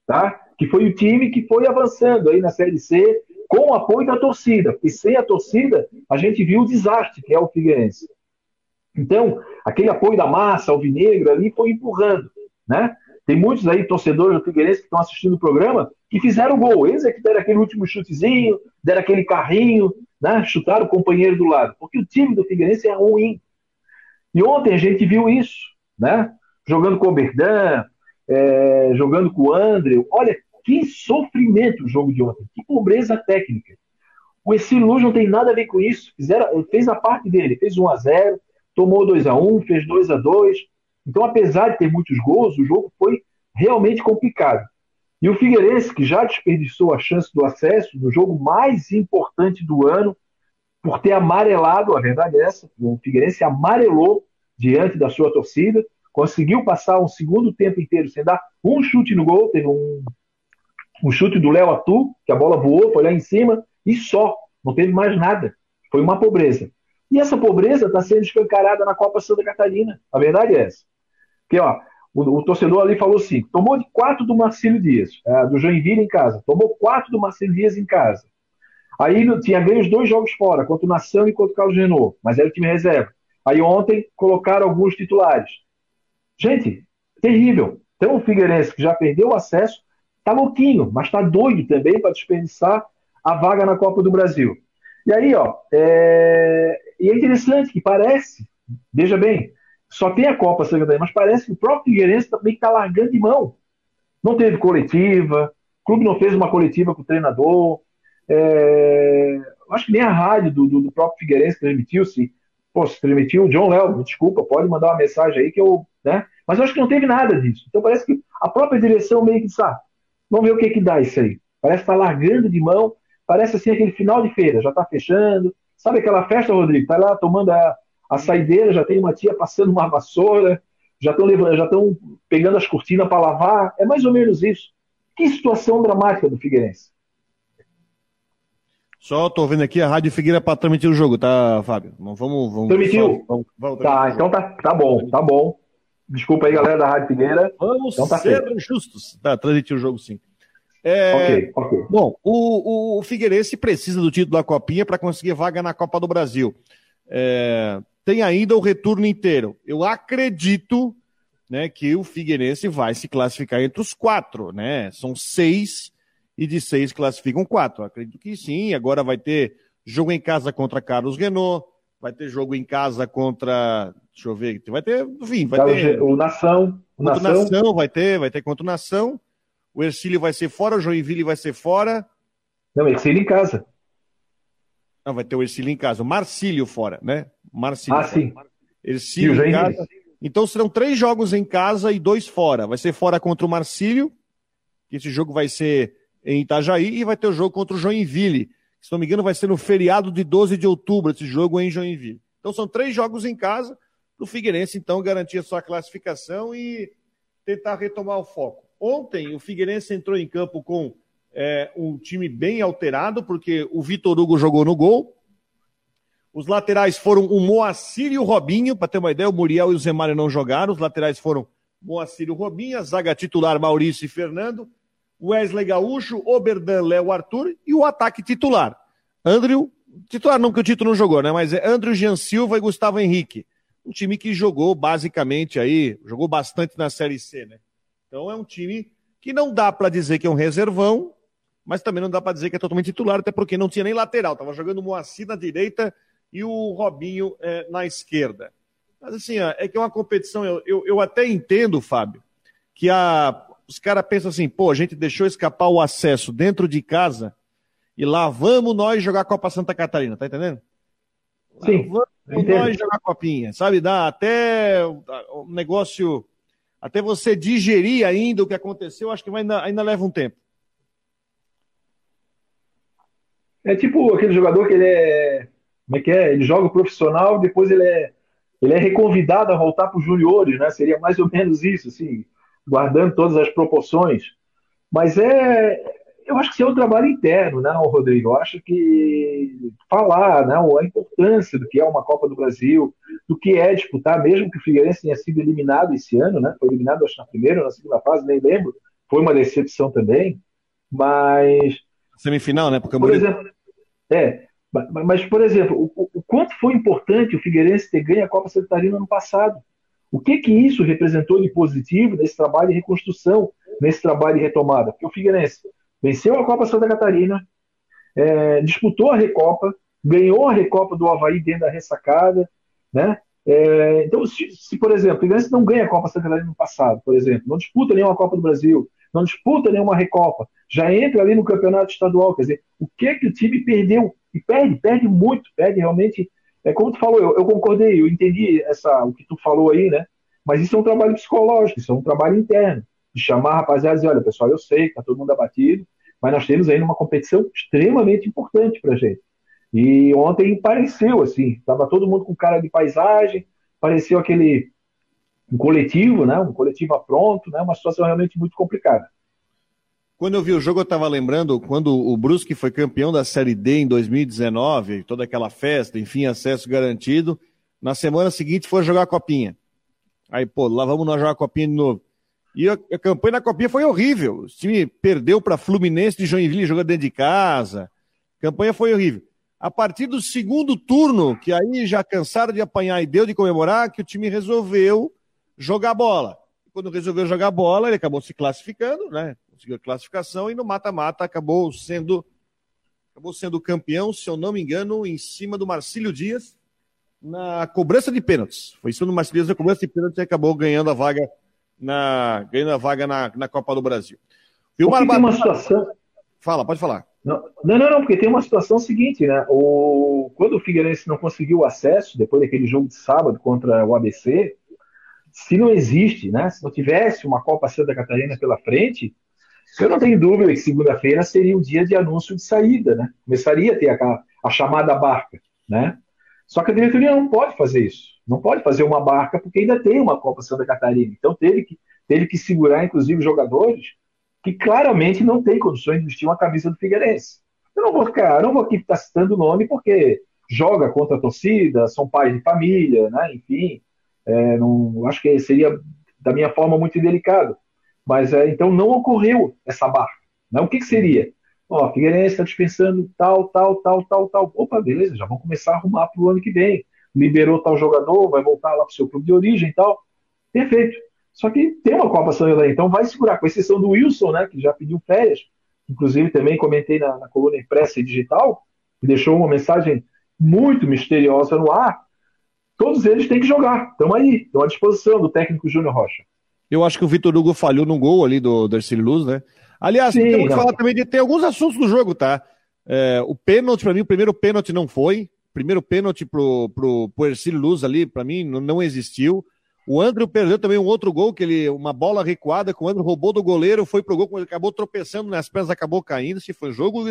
tá? Que foi o time que foi avançando aí na Série C com o apoio da torcida, porque sem a torcida a gente viu o desastre que é o Figueirense. Então, aquele apoio da massa, alvinegro ali, foi empurrando, né? Tem muitos aí torcedores do Figueirense que estão assistindo o programa que fizeram gol. Eles é que deram aquele último chutezinho, deram aquele carrinho, né? chutaram o companheiro do lado. Porque o time do Figueirense é ruim. E ontem a gente viu isso, né? Jogando com o Berdan, é, jogando com o André. Olha, que sofrimento o jogo de ontem. Que pobreza técnica. O Luz não tem nada a ver com isso. Fizeram, fez a parte dele, fez 1 a 0 tomou 2 a 1 fez 2 a 2 Então, apesar de ter muitos gols, o jogo foi realmente complicado. E o Figueirense, que já desperdiçou a chance do acesso no jogo mais importante do ano, por ter amarelado, a verdade é essa, o Figueirense amarelou diante da sua torcida, conseguiu passar um segundo tempo inteiro sem dar um chute no gol, teve um, um chute do Léo Atu, que a bola voou, foi lá em cima, e só, não teve mais nada. Foi uma pobreza. E essa pobreza está sendo escancarada na Copa Santa Catarina. A verdade é essa. Porque, ó, o, o, torcedor ali falou assim: tomou de quatro do Marcílio Dias, é, do Joinville em casa, tomou quatro do Marcílio Dias em casa. Aí tinha ganho os dois jogos fora, contra o Nação e contra o Carlos Renault, mas era o time reserva. Aí ontem colocaram alguns titulares. Gente, terrível. Então o Figueirense, que já perdeu o acesso, tá louquinho, mas tá doido também para desperdiçar a vaga na Copa do Brasil. E aí, ó, é... e é interessante que parece, veja bem, só tem a Copa Santa Catarina, mas parece que o próprio Figueirense também está largando de mão. Não teve coletiva, o clube não fez uma coletiva com o treinador. É, acho que nem a rádio do, do, do próprio Figueirense transmitiu-se. Pô, se transmitiu o John Léo, desculpa, pode mandar uma mensagem aí que eu. Né? Mas eu acho que não teve nada disso. Então parece que a própria direção meio que sabe. Vamos ver o que, que dá isso aí. Parece estar tá largando de mão. Parece assim aquele final de feira, já está fechando. Sabe aquela festa, Rodrigo? Tá lá tomando a, a saideira, já tem uma tia passando uma vassoura, já estão já estão pegando as cortinas para lavar. É mais ou menos isso. Que situação dramática do Figueirense. Só estou vendo aqui a Rádio Figueira para transmitir o jogo, tá, Fábio? Vamos, vamos, Transmitiu? Vamos, vamos, tá, então tá, tá bom, tá bom. Desculpa aí, galera da Rádio Figueira. Vamos então tá ser feito. justos. Tá, transmitir o jogo sim. É, ok, ok. Bom, o, o Figueirense precisa do título da Copinha para conseguir vaga na Copa do Brasil. É, tem ainda o retorno inteiro. Eu acredito né, que o Figueirense vai se classificar entre os quatro, né? São seis e de seis classificam quatro. Acredito que sim. Agora vai ter jogo em casa contra Carlos Renault, vai ter jogo em casa contra. Deixa eu ver, vai ter, enfim, vai ter. O Nação. O Nação. Nação vai ter, vai ter contra o Nação. O Ercílio vai ser fora, o Joinville vai ser fora. Não, Ercílio em casa. Não, vai ter o Ercílio em casa. O Marcílio fora, né? Marcílio. Ah, sim. Ercílio em casa. Então serão três jogos em casa e dois fora. Vai ser fora contra o Marcílio, que esse jogo vai ser em Itajaí, e vai ter o jogo contra o Joinville. Se não me engano, vai ser no feriado de 12 de outubro, esse jogo em Joinville. Então são três jogos em casa para o Figueirense, então, garantir a sua classificação e tentar retomar o foco. Ontem, o Figueirense entrou em campo com é, um time bem alterado, porque o Vitor Hugo jogou no gol, os laterais foram o Moacir e o Robinho, para ter uma ideia, o Muriel e o Zemário não jogaram. Os laterais foram Moacir e o Robinho, a zaga titular Maurício e Fernando, Wesley Gaúcho, Oberdan, Léo Arthur e o ataque titular. Andrew, titular não, que o título não jogou, né? Mas é Andrew Jean Silva e Gustavo Henrique. Um time que jogou basicamente aí, jogou bastante na Série C, né? Então é um time que não dá para dizer que é um reservão, mas também não dá para dizer que é totalmente titular, até porque não tinha nem lateral. Tava jogando Moacir na direita e o Robinho é, na esquerda. Mas assim, ó, é que é uma competição, eu, eu, eu até entendo, Fábio, que a, os caras pensam assim, pô, a gente deixou escapar o acesso dentro de casa e lá vamos nós jogar Copa Santa Catarina, tá entendendo? Sim. Lá vamos nós jogar Copinha, sabe? Dá até o negócio, até você digerir ainda o que aconteceu, acho que ainda, ainda leva um tempo. É tipo aquele jogador que ele é como é que é? Ele joga o profissional, depois ele é, ele é reconvidado a voltar para os juniores, né? Seria mais ou menos isso, assim, guardando todas as proporções. Mas é, eu acho que isso é um trabalho interno, né, Rodrigo? Eu acho que falar, né, a importância do que é uma Copa do Brasil, do que é disputar, mesmo que o Figueirense tenha sido eliminado esse ano, né? Foi eliminado acho na primeira ou na segunda fase, nem lembro. Foi uma decepção também, mas semifinal, né? Porque por exemplo, é, mas por exemplo, o, o, quanto foi importante o Figueirense ter ganho a Copa Santa Catarina no passado? O que que isso representou de positivo nesse trabalho de reconstrução, nesse trabalho de retomada? Porque o Figueirense venceu a Copa Santa Catarina, é, disputou a Recopa, ganhou a Recopa do Havaí dentro da ressacada, né? É, então, se, se, por exemplo, o Figueirense não ganha a Copa Santa Catarina no passado, por exemplo, não disputa nenhuma Copa do Brasil, não disputa nenhuma Recopa, já entra ali no campeonato estadual, quer dizer, o que que o time perdeu? E perde, perde muito, perde realmente. É como tu falou, eu, eu concordei, eu entendi essa, o que tu falou aí, né? Mas isso é um trabalho psicológico, isso é um trabalho interno, de chamar rapaziada e dizer, olha, pessoal, eu sei que tá todo mundo abatido, mas nós temos aí uma competição extremamente importante pra gente. E ontem pareceu assim, estava todo mundo com cara de paisagem, pareceu aquele um coletivo, né? Um coletivo pronto, né? Uma situação realmente muito complicada. Quando eu vi o jogo, eu estava lembrando quando o Brusque foi campeão da Série D em 2019, toda aquela festa, enfim, acesso garantido. Na semana seguinte foi jogar a copinha. Aí, pô, lá vamos nós jogar a copinha de novo. E a, a campanha na copinha foi horrível. O time perdeu para Fluminense de Joinville jogando dentro de casa. A campanha foi horrível. A partir do segundo turno, que aí já cansaram de apanhar e deu de comemorar, que o time resolveu jogar bola. Quando resolveu jogar bola, ele acabou se classificando, né? Conseguiu a classificação e no mata-mata acabou sendo acabou sendo campeão, se eu não me engano, em cima do Marcílio Dias na cobrança de pênaltis. Foi em cima do Marcílio Dias na cobrança de pênaltis e acabou ganhando a vaga na ganhando a vaga na, na Copa do Brasil. O Barbados... uma situação Fala, pode falar. Não, não, não, porque tem uma situação seguinte, né? O, quando o Figueirense não conseguiu acesso, depois daquele jogo de sábado contra o ABC, se não existe, né? Se não tivesse uma Copa Santa Catarina pela frente, eu não tenho dúvida que segunda-feira seria o dia de anúncio de saída, né? Começaria a ter a, a chamada barca, né? Só que a diretoria não pode fazer isso. Não pode fazer uma barca porque ainda tem uma Copa Santa Catarina. Então teve que, teve que segurar, inclusive, jogadores que claramente não têm condições de vestir uma camisa do Figueirense. Eu não vou ficar, não vou aqui estar citando o nome porque joga contra a torcida, são pais de família, né? Enfim, é, não, acho que seria da minha forma muito delicado. Mas é, então não ocorreu essa barra. Né? O que, que seria? Ó, Figueirense está dispensando tal, tal, tal, tal, tal. Opa, beleza, já vão começar a arrumar para o ano que vem. Liberou tal jogador, vai voltar lá para o seu clube de origem e tal. Perfeito. Só que tem uma Copa São Helena, então vai segurar, com exceção do Wilson, né, que já pediu férias. Inclusive, também comentei na, na coluna impressa e digital, que deixou uma mensagem muito misteriosa no ar. Todos eles têm que jogar. Estão aí, estão à disposição do técnico Júnior Rocha. Eu acho que o Vitor Hugo falhou no gol ali do, Ercílio Luz, né? Aliás, Sim, temos que falar também de ter alguns assuntos do jogo, tá? É, o pênalti, para mim, o primeiro pênalti não foi. O primeiro pênalti pro, pro, pro Ercílio Luz ali, para mim, não, não existiu. O André perdeu também um outro gol, que ele, uma bola recuada que o André roubou do goleiro, foi pro gol, ele acabou tropeçando nas pernas, acabou caindo. Se foi um jogo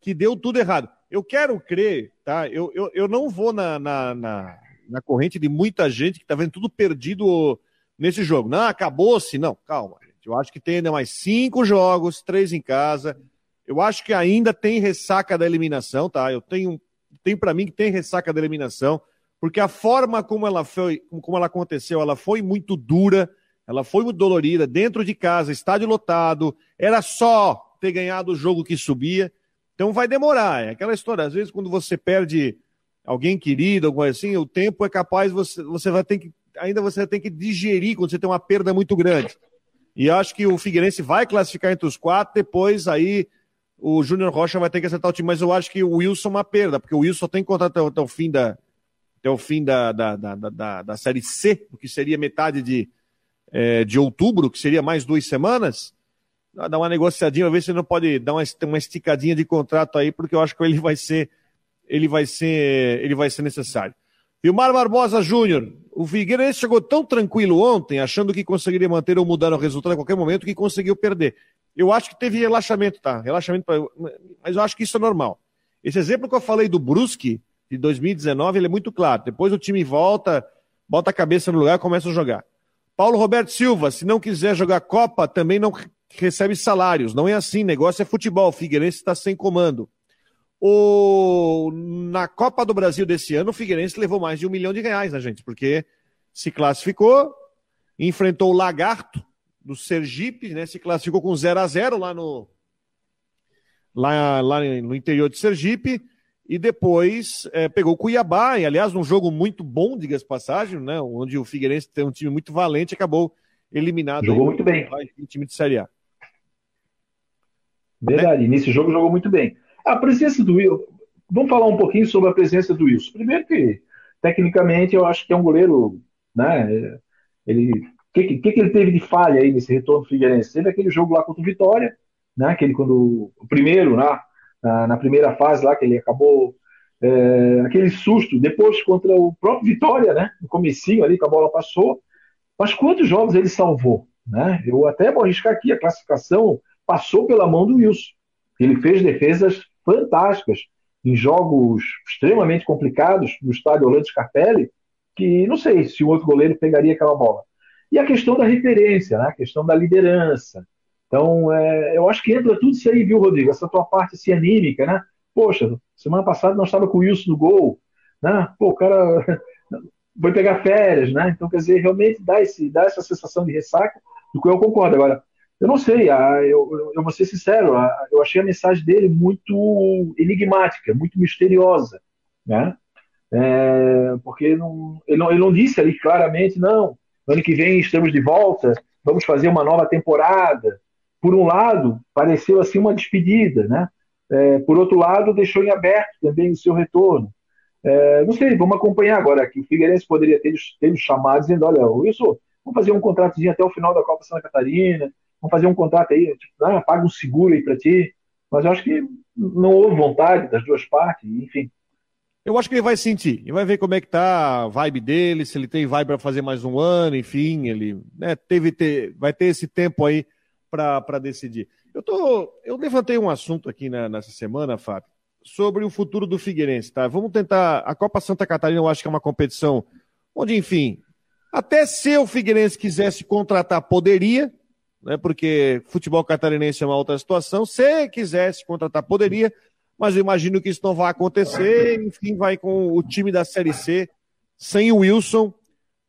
que deu tudo errado. Eu quero crer, tá? Eu, eu, eu não vou na, na, na, na corrente de muita gente que tá vendo tudo perdido nesse jogo. Não, acabou-se. Não, calma. Gente. Eu acho que tem ainda mais cinco jogos, três em casa. Eu acho que ainda tem ressaca da eliminação, tá? Eu tenho, tem para mim que tem ressaca da eliminação, porque a forma como ela foi, como ela aconteceu, ela foi muito dura, ela foi muito dolorida, dentro de casa, estádio lotado, era só ter ganhado o jogo que subia. Então vai demorar, é aquela história, às vezes quando você perde alguém querido, alguma coisa assim, o tempo é capaz, você, você vai ter que ainda você tem que digerir quando você tem uma perda muito grande. E acho que o Figueirense vai classificar entre os quatro, depois aí o Júnior Rocha vai ter que acertar o time, mas eu acho que o Wilson é uma perda, porque o Wilson tem contrato até, até o fim da até o fim da, da, da, da, da série C, o que seria metade de, é, de outubro, que seria mais duas semanas. Dá uma negociadinha, ver se não pode dar uma, uma esticadinha de contrato aí, porque eu acho que ele vai ser ele vai ser ele vai ser necessário. Vilmar Barbosa Júnior, o Figueirense chegou tão tranquilo ontem, achando que conseguiria manter ou mudar o resultado a qualquer momento, que conseguiu perder. Eu acho que teve relaxamento, tá? Relaxamento, pra... mas eu acho que isso é normal. Esse exemplo que eu falei do Brusque, de 2019, ele é muito claro. Depois o time volta, bota a cabeça no lugar e começa a jogar. Paulo Roberto Silva, se não quiser jogar Copa, também não recebe salários. Não é assim, negócio é futebol. Figueirense está sem comando. O na Copa do Brasil desse ano, o Figueirense levou mais de um milhão de reais, né, gente? Porque se classificou, enfrentou o Lagarto do Sergipe, né? Se classificou com 0 a 0 lá no lá, lá no interior de Sergipe e depois é, pegou o Cuiabá, e aliás, um jogo muito bom, diga-se passagem, né? Onde o Figueirense tem um time muito valente, acabou eliminado. Jogou muito bem. O time de Série A. Verdade, né? nesse jogo jogou muito bem. A presença do Wilson, vamos falar um pouquinho sobre a presença do Wilson. Primeiro que, tecnicamente, eu acho que é um goleiro, né? Ele, o que, que, que, ele teve de falha aí nesse retorno Figueirense? Teve aquele jogo lá contra o Vitória, né? Aquele quando o primeiro, né? na, na primeira fase lá que ele acabou é, aquele susto. Depois contra o próprio Vitória, né? No comecinho ali que a bola passou. Mas quantos jogos ele salvou? Né? Eu até vou arriscar aqui, a classificação passou pela mão do Wilson. Ele fez defesas fantásticas em jogos extremamente complicados no estádio Orlando Scarpelli, que não sei se o outro goleiro pegaria aquela bola. E a questão da referência, né? a questão da liderança. Então, é, eu acho que entra tudo isso aí, viu, Rodrigo? Essa tua parte assim, anímica, né? Poxa, semana passada nós estávamos com o Wilson no gol, né? Pô, o cara foi pegar férias, né? Então, quer dizer, realmente dá, esse, dá essa sensação de ressaca, do que eu concordo. Agora, eu não sei, eu, eu vou ser sincero, eu achei a mensagem dele muito enigmática, muito misteriosa, né? É, porque não, ele, não, ele não disse ali claramente, não, ano que vem estamos de volta, vamos fazer uma nova temporada. Por um lado, pareceu assim uma despedida, né? É, por outro lado, deixou em aberto também o seu retorno. É, não sei, vamos acompanhar agora que o Figueirense poderia ter, ter chamado dizendo, olha, Wilson, vamos fazer um contratozinho até o final da Copa Santa Catarina, vamos fazer um contrato aí, tipo, ah, paga um seguro aí para ti. Mas eu acho que não houve vontade das duas partes, enfim. Eu acho que ele vai sentir, ele vai ver como é que tá a vibe dele, se ele tem vibe para fazer mais um ano, enfim, ele né, teve ter, vai ter esse tempo aí para decidir. Eu tô, eu levantei um assunto aqui na, nessa semana, Fábio, sobre o futuro do Figueirense, tá? Vamos tentar, a Copa Santa Catarina eu acho que é uma competição onde, enfim, até se o Figueirense quisesse contratar, poderia, né, porque futebol catarinense é uma outra situação. Se quisesse contratar, poderia, mas eu imagino que isso não vai acontecer. Enfim, vai com o time da Série C, sem o Wilson,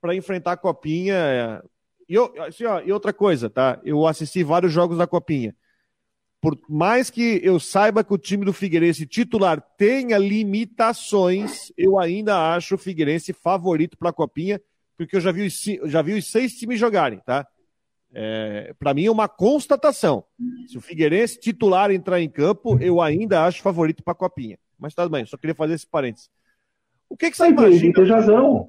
para enfrentar a Copinha. E, assim, ó, e outra coisa, tá? Eu assisti vários jogos da Copinha. Por mais que eu saiba que o time do Figueirense titular tenha limitações, eu ainda acho o Figueirense favorito para a Copinha, porque eu já vi, os, já vi os seis times jogarem, tá? É, para mim é uma constatação. Se o Figueirense titular entrar em campo, eu ainda acho favorito para a Copinha. Mas tá bem, só queria fazer esse parênteses. O que, que você Não, imagina? Tem razão.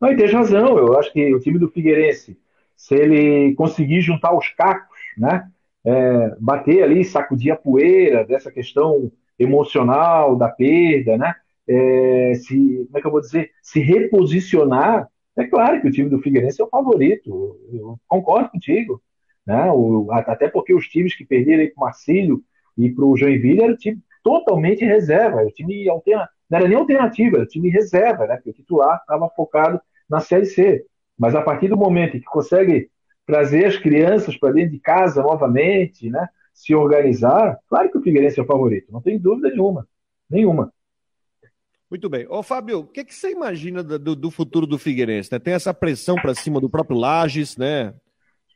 Não, tem razão. Eu acho que o time do Figueirense, se ele conseguir juntar os cacos, né? É, bater ali, sacudir a poeira dessa questão emocional da perda, né? É, se, como é que eu vou dizer? Se reposicionar é claro que o time do Figueirense é o favorito, eu concordo contigo. Né? O, até porque os times que perderam para o Marcílio e para o Joinville era o time totalmente reserva, o time alterna, não era nem alternativa, era o time reserva, né? porque o titular estava focado na Série C. Mas a partir do momento que consegue trazer as crianças para dentro de casa novamente, né? se organizar, claro que o Figueirense é o favorito, não tem dúvida nenhuma. Nenhuma. Muito bem. Ô, Fábio, o que, que você imagina do, do futuro do Figueirense? Né? Tem essa pressão para cima do próprio Lages, né?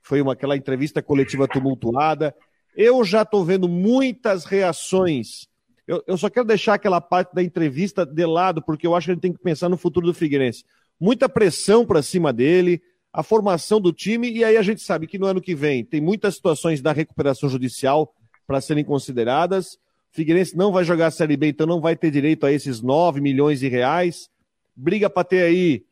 Foi uma, aquela entrevista coletiva tumultuada. Eu já estou vendo muitas reações. Eu, eu, só quero deixar aquela parte da entrevista de lado, porque eu acho que a gente tem que pensar no futuro do Figueirense. Muita pressão para cima dele, a formação do time, e aí a gente sabe que no ano que vem tem muitas situações da recuperação judicial para serem consideradas. Figueirense não vai jogar a Série B, então não vai ter direito a esses 9 milhões de reais. Briga para ter aí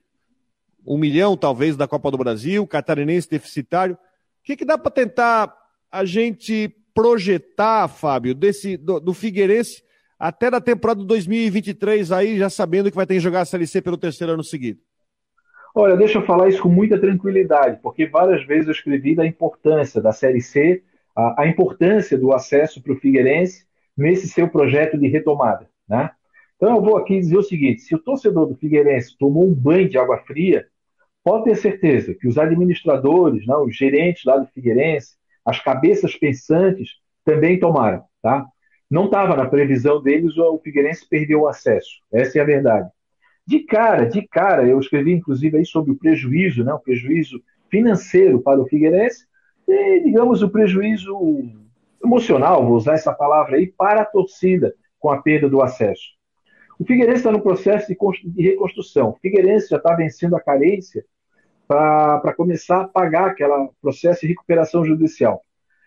um milhão, talvez, da Copa do Brasil, catarinense deficitário. O que, que dá para tentar a gente projetar, Fábio, desse, do, do Figueirense até da temporada de 2023 aí, já sabendo que vai ter que jogar a Série C pelo terceiro ano seguido? Olha, deixa eu falar isso com muita tranquilidade, porque várias vezes eu escrevi da importância da Série C, a, a importância do acesso para o Figueirense nesse seu projeto de retomada. Né? Então eu vou aqui dizer o seguinte: se o torcedor do Figueirense tomou um banho de água fria, pode ter certeza que os administradores, né, os gerentes lá do Figueirense, as cabeças pensantes também tomaram. Tá? Não estava na previsão deles, o Figueirense perdeu o acesso. Essa é a verdade. De cara, de cara, eu escrevi inclusive aí sobre o prejuízo, né, o prejuízo financeiro para o Figueirense e, digamos, o prejuízo emocional, vou usar essa palavra aí, para a torcida com a perda do acesso. O Figueirense está no processo de reconstrução. O Figueirense já está vencendo a carência para começar a pagar aquele processo de recuperação judicial.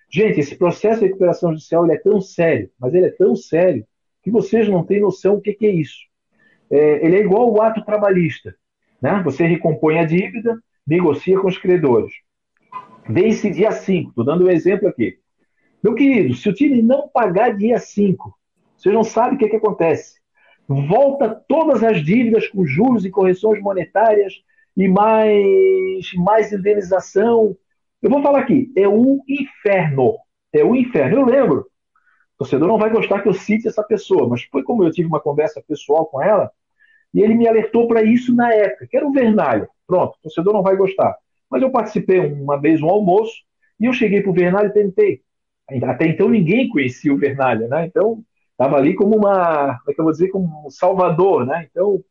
Gente, esse processo de recuperação judicial ele é tão sério, mas ele é tão sério que vocês não têm noção o que, que é isso. É, ele é igual ao ato trabalhista. Né? Você recompõe a dívida, negocia com os credores. Vence dia 5, estou dando um exemplo aqui. Meu querido, se o time não pagar dia 5, vocês não sabem o que, que acontece. Volta todas as dívidas com juros e correções monetárias e mais, mais indenização. Eu vou falar aqui, é um inferno. É um inferno. Eu lembro, o torcedor não vai gostar que eu cite essa pessoa, mas foi como eu tive uma conversa pessoal com ela, e ele me alertou para isso na época, que era o Vernalha. Pronto, o torcedor não vai gostar. Mas eu participei uma vez um almoço, e eu cheguei para o Vernalha e tentei. Até então ninguém conhecia o Vernalha, né? Então, estava ali como uma, como é que eu vou dizer, como um salvador, né? Então,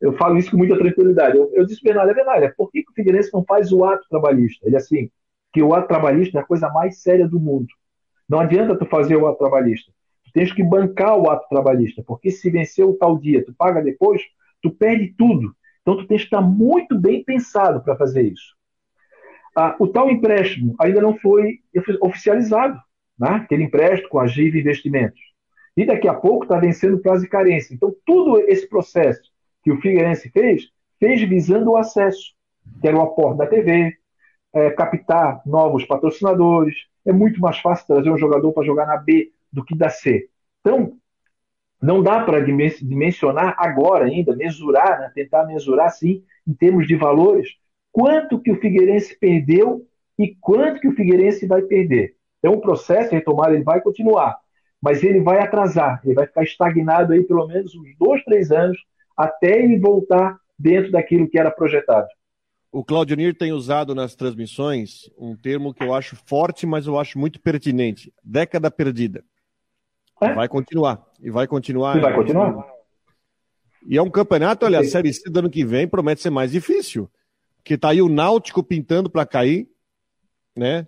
eu falo isso com muita tranquilidade. Eu, eu disse, Bernardo, é verdade, por que, que o Figueirense não faz o ato trabalhista? Ele assim, que o ato trabalhista é a coisa mais séria do mundo. Não adianta tu fazer o ato trabalhista. Tu tens que bancar o ato trabalhista, porque se vencer o tal dia, tu paga depois, tu perde tudo. Então tu tens que estar muito bem pensado para fazer isso. Ah, o tal empréstimo ainda não foi oficializado, né? aquele empréstimo com a GIV Investimentos. E daqui a pouco está vencendo prazo de carência. Então, tudo esse processo que o Figueirense fez, fez visando o acesso, que era o aporte da TV, é, captar novos patrocinadores. É muito mais fácil trazer um jogador para jogar na B do que da C. Então, não dá para dimensionar agora ainda, mesurar, né, tentar mesurar, sim, em termos de valores, quanto que o Figueirense perdeu e quanto que o Figueirense vai perder. Então, o processo de retomada ele vai continuar, mas ele vai atrasar, ele vai ficar estagnado aí pelo menos uns dois, três anos até ele voltar dentro daquilo que era projetado. O Claudio Nir tem usado nas transmissões um termo que eu acho forte, mas eu acho muito pertinente: década perdida. É? Vai continuar. E vai continuar. E vai continuar. E é um campeonato, olha, a Série C do ano que vem promete ser mais difícil. Porque tá aí o Náutico pintando para cair, né?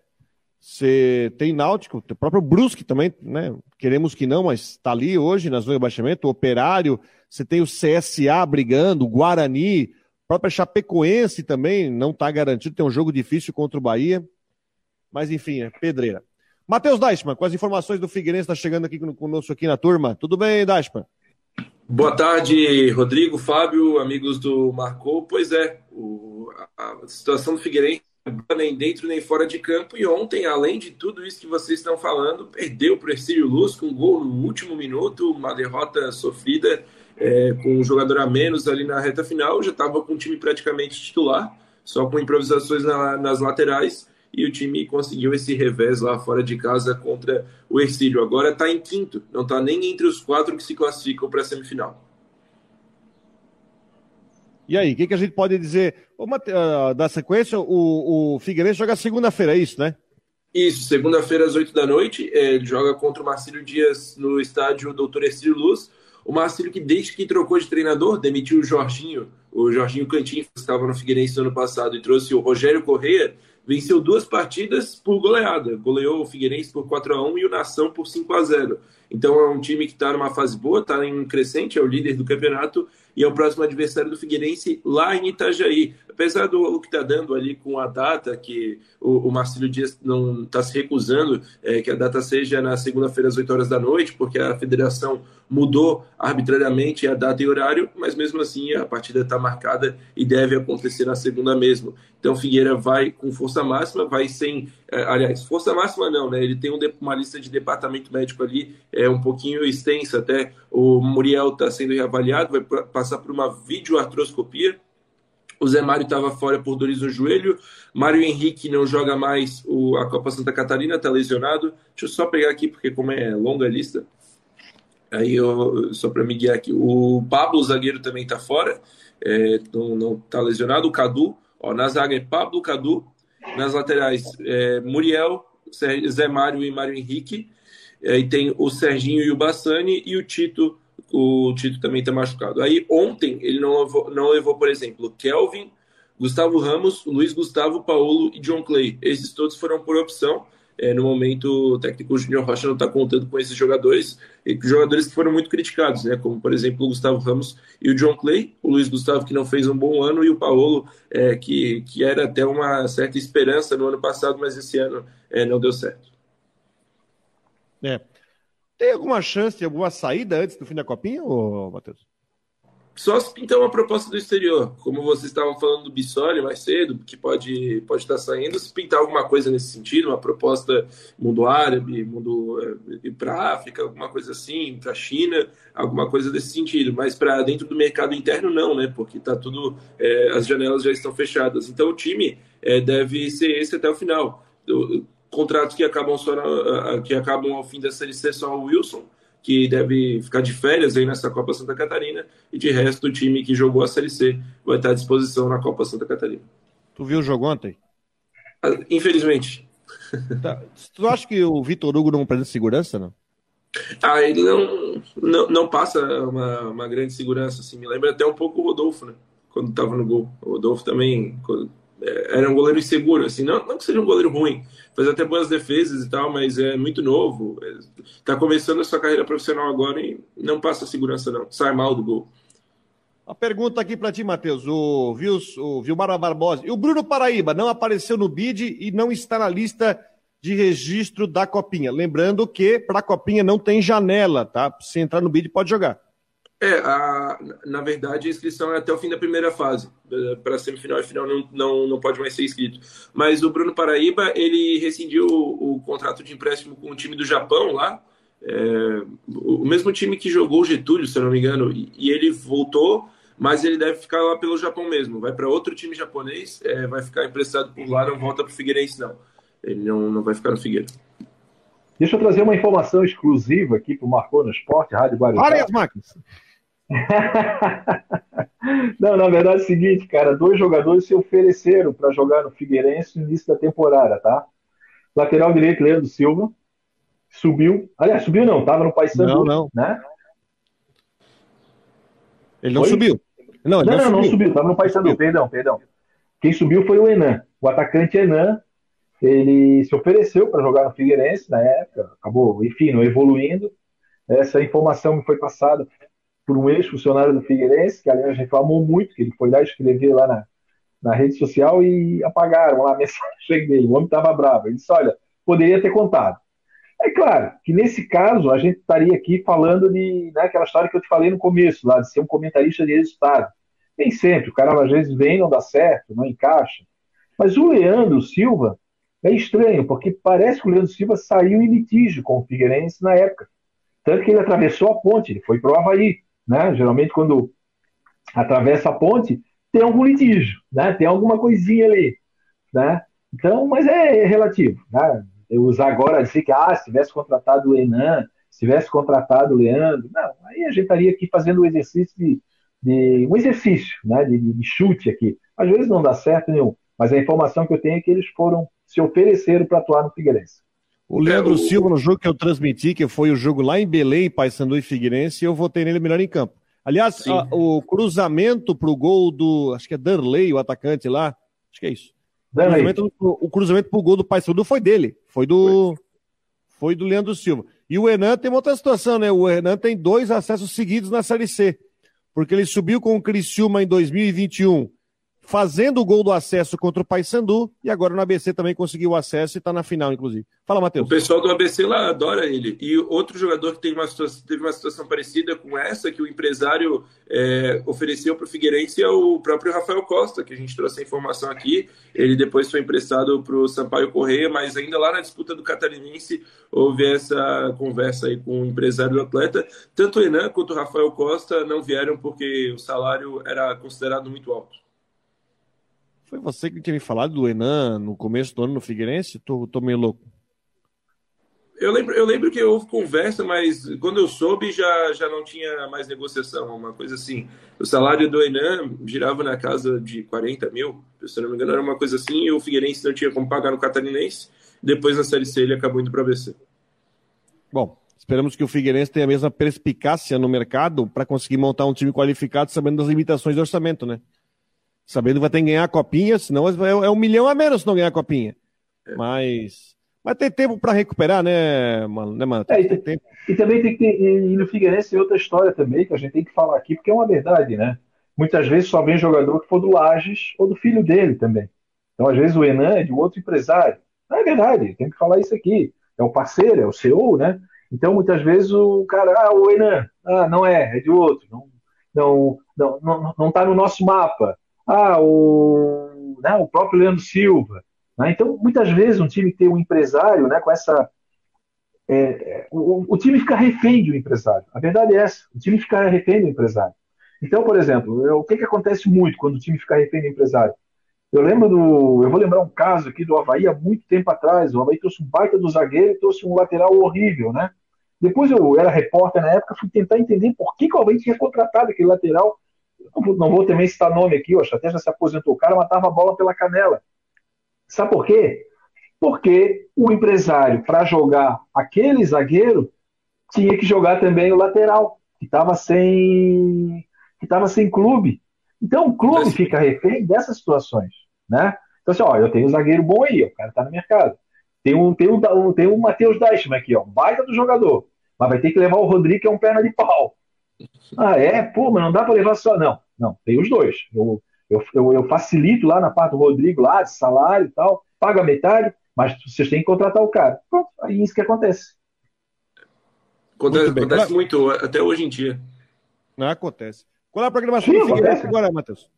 Você tem Náutico, o próprio Brusque também, né? Queremos que não, mas está ali hoje na zona de baixamento, o Operário, você tem o CSA brigando, o Guarani, a própria Chapecoense também não está garantido, tem um jogo difícil contra o Bahia. Mas enfim, é pedreira. Matheus Deichmann, com as informações do Figueirense, está chegando aqui conosco aqui na turma. Tudo bem, Deichmann? Boa tarde, Rodrigo, Fábio, amigos do Marcou. Pois é, o, a situação do Figueirense nem dentro nem fora de campo. E ontem, além de tudo isso que vocês estão falando, perdeu para o Ercílio Luz com um gol no último minuto, uma derrota sofrida é, com um jogador a menos ali na reta final. Já estava com o time praticamente titular, só com improvisações na, nas laterais. E o time conseguiu esse revés lá fora de casa contra o Ercílio. Agora está em quinto, não está nem entre os quatro que se classificam para a semifinal. E aí, o que, que, a gente pode dizer? Uma, uh, da sequência, o, o Figueirense joga segunda-feira, é isso, né? Isso, segunda-feira às oito da noite. É, ele joga contra o Marcílio Dias no estádio Doutor Estilo Luz. O Marcílio que desde que trocou de treinador, demitiu o Jorginho, o Jorginho Cantinho, que estava no Figueirense no ano passado, e trouxe o Rogério Correia, venceu duas partidas por goleada. Goleou o Figueirense por 4 a 1 e o Nação por 5 a 0 Então é um time que está numa fase boa, está em crescente, é o líder do campeonato e é o próximo adversário do Figueirense lá em Itajaí. Apesar do que está dando ali com a data, que o, o Marcelo Dias não está se recusando, é, que a data seja na segunda-feira às 8 horas da noite, porque a federação mudou arbitrariamente a data e horário, mas mesmo assim a partida está marcada e deve acontecer na segunda mesmo. Então Figueira vai com força máxima, vai sem. É, aliás, força máxima não, né? Ele tem um, uma lista de departamento médico ali, é um pouquinho extensa até. O Muriel está sendo reavaliado, vai passar por uma videoartroscopia. O Zé Mário estava fora por dores no joelho. Mário Henrique não joga mais o, a Copa Santa Catarina, está lesionado. Deixa eu só pegar aqui, porque como é longa a lista, aí eu, só para me guiar aqui. O Pablo, zagueiro, também está fora, é, não está lesionado. O Cadu, ó, na zaga é Pablo, Cadu. Nas laterais, é, Muriel, Zé Mário e Mário Henrique. Aí tem o Serginho e o Bassani e o Tito. O Tito também está machucado. Aí ontem ele não levou, não levou, por exemplo, Kelvin, Gustavo Ramos, Luiz Gustavo, Paulo e John Clay. Esses todos foram por opção. É, no momento, o técnico Júnior Rocha não está contando com esses jogadores, e jogadores que foram muito criticados, né? como, por exemplo, o Gustavo Ramos e o John Clay, o Luiz Gustavo, que não fez um bom ano, e o Paulo, é, que, que era até uma certa esperança no ano passado, mas esse ano é, não deu certo. É. Tem alguma chance alguma saída antes do fim da copinha, ô, Matheus? Só se pintar uma proposta do exterior, como vocês estavam falando do Bissoli mais cedo, que pode, pode estar saindo, se pintar alguma coisa nesse sentido, uma proposta mundo árabe, mundo é, para África, alguma coisa assim, para China, alguma coisa desse sentido. Mas para dentro do mercado interno não, né? Porque tá tudo, é, as janelas já estão fechadas. Então o time é, deve ser esse até o final. Contratos que acabam só na, que acabam ao fim da série C só o Wilson que deve ficar de férias aí nessa Copa Santa Catarina, e de resto o time que jogou a Série C vai estar à disposição na Copa Santa Catarina. Tu viu o jogo ontem? Ah, infelizmente. Tá. Tu acha que o Vitor Hugo não apresenta segurança, não? Ah, ele não, não, não passa uma, uma grande segurança, assim. Me lembra até um pouco o Rodolfo, né? Quando estava no gol. O Rodolfo também quando, era um goleiro inseguro, assim. Não, não que seja um goleiro ruim, faz até boas defesas e tal, mas é muito novo. Está é, começando a sua carreira profissional agora e não passa segurança, não. Sai mal do gol. A pergunta aqui para ti, Matheus. O, Vils, o Vilmar Barbosa. E o Bruno Paraíba não apareceu no bid e não está na lista de registro da Copinha. Lembrando que para a Copinha não tem janela, tá? Se entrar no bid, pode jogar. É, a, na verdade, a inscrição é até o fim da primeira fase. Para semifinal e final não, não, não pode mais ser inscrito. Mas o Bruno Paraíba, ele rescindiu o, o contrato de empréstimo com o time do Japão lá. É, o mesmo time que jogou o Getúlio, se eu não me engano. E, e, ele voltou, mas ele deve ficar lá pelo Japão mesmo. Vai para outro time japonês, é, vai ficar emprestado por lá, não volta para o Figueirense, não. Ele não, não vai ficar no Figueira. Deixa eu trazer uma informação exclusiva aqui para o Marcou no Esporte, Rádio Guarujá. Olha as máquinas! Não, na verdade é o seguinte, cara, dois jogadores se ofereceram para jogar no Figueirense no início da temporada, tá? Lateral direito, Leandro Silva, subiu. Aliás, subiu não, tava no Paysandu, não, não. né? Ele não foi? subiu. Não, ele não, não, subiu. não subiu, tava no Paysandu, perdão, perdão. Quem subiu foi o Enan. O atacante Enan, ele se ofereceu para jogar no Figueirense na época, acabou, enfim, não evoluindo. Essa informação me foi passada por um ex-funcionário do Figueirense, que aliás reclamou muito, que ele foi lá escrever lá na, na rede social e apagaram lá a mensagem dele. O homem estava bravo. Ele disse: Olha, poderia ter contado. É claro que nesse caso a gente estaria aqui falando de né, aquela história que eu te falei no começo, lá de ser um comentarista de resultado. Nem sempre, o cara às vezes vem, não dá certo, não encaixa. Mas o Leandro Silva é estranho, porque parece que o Leandro Silva saiu em litígio com o Figueirense na época. Tanto que ele atravessou a ponte, ele foi para o Havaí né? Geralmente quando atravessa a ponte tem algum litígio, né? Tem alguma coisinha ali, né? Então, mas é relativo, né? Eu usar agora dizer que ah, se tivesse contratado o Enan, se tivesse contratado o Leandro, não, aí a gente estaria aqui fazendo um exercício de, de um exercício, né? De, de, chute aqui. Às vezes não dá certo nenhum, mas a informação que eu tenho é que eles foram se ofereceram para atuar no Figueirense. O Leandro é, o... Silva, no jogo que eu transmiti, que foi o jogo lá em Belém, Paysandu e Figueirense, eu votei nele melhor em campo. Aliás, a, o cruzamento para o gol do, acho que é Darley, o atacante lá, acho que é isso. O cruzamento, o cruzamento pro gol do Paysandu foi dele, foi do, foi do Leandro Silva. E o Enan tem uma outra situação, né? O Enan tem dois acessos seguidos na Série C, porque ele subiu com o Criciúma em 2021 fazendo o gol do acesso contra o Paysandu e agora no ABC também conseguiu o acesso e está na final, inclusive. Fala, Matheus. O pessoal do ABC lá adora ele. E outro jogador que uma situação, teve uma situação parecida com essa, que o empresário é, ofereceu para o Figueirense, é o próprio Rafael Costa, que a gente trouxe a informação aqui. Ele depois foi emprestado para o Sampaio Correia, mas ainda lá na disputa do Catarinense houve essa conversa aí com o empresário do atleta. Tanto o Enan quanto o Rafael Costa não vieram porque o salário era considerado muito alto. Foi você que tinha me falado do Enan no começo do ano no Figueirense? Tô, tô meio louco. Eu lembro, eu lembro que houve conversa, mas quando eu soube já, já não tinha mais negociação, uma coisa assim. O salário do Enan girava na casa de 40 mil, se não me engano, era uma coisa assim, e o Figueirense não tinha como pagar no Catarinense. Depois na Série C ele acabou indo para o ABC. Bom, esperamos que o Figueirense tenha a mesma perspicácia no mercado para conseguir montar um time qualificado sabendo das limitações do orçamento, né? Sabendo que vai ter que ganhar a copinha, senão é, é um milhão a menos se não ganhar a copinha. É. Mas mas tem tempo para recuperar, né, mano? Né, mano? É, e, tem, e, também tem que ter, e no Figueirense tem outra história também que a gente tem que falar aqui, porque é uma verdade, né? Muitas vezes só vem jogador que for do Lages ou do filho dele também. Então, às vezes, o Enan é de outro empresário. Não é verdade, tem que falar isso aqui. É o parceiro, é o CEO, né? Então, muitas vezes, o cara, ah, o Enan, ah, não é, é de outro. Não, não, não, não, não tá no nosso mapa. Ah, o, né, o próprio Leandro Silva. Né? Então, muitas vezes, um time tem um empresário né, com essa. É, é, o, o, time fica refém do empresário. A verdade é essa: o time fica refém do empresário. Então, por exemplo, eu, o que, que acontece muito quando o time fica refém do empresário? Eu lembro do. Eu vou lembrar um caso aqui do Havaí há muito tempo atrás. O Havaí trouxe um baita do zagueiro e trouxe um lateral horrível, né? Depois eu era repórter na época, fui tentar entender por que, que o Havaí tinha contratado aquele lateral. Não vou, não vou também citar nome aqui, o até já se aposentou. O cara matava a bola pela canela. Sabe por quê? Porque o empresário, para jogar aquele zagueiro, tinha que jogar também o lateral, que estava sem, que tava sem clube. Então o clube fica refém dessas situações. Né? Então, assim, ó, eu tenho um zagueiro bom aí, o cara está no mercado. Tem um, tem um, tem um Matheus Deichmann aqui, ó, um baita do jogador. Mas vai ter que levar o Rodrigo, que é um perna de pau. Ah, é? Pô, mas não dá para levar só. Não, não, tem os dois. Eu, eu, eu, eu, facilito lá na parte do Rodrigo, lá de salário e tal, pago a metade, mas vocês têm que contratar o cara. Pronto, aí é isso que acontece. Acontece, muito, acontece muito, até hoje em dia. Não acontece. Qual é a programação Sim, do Figueirense agora, Matheus?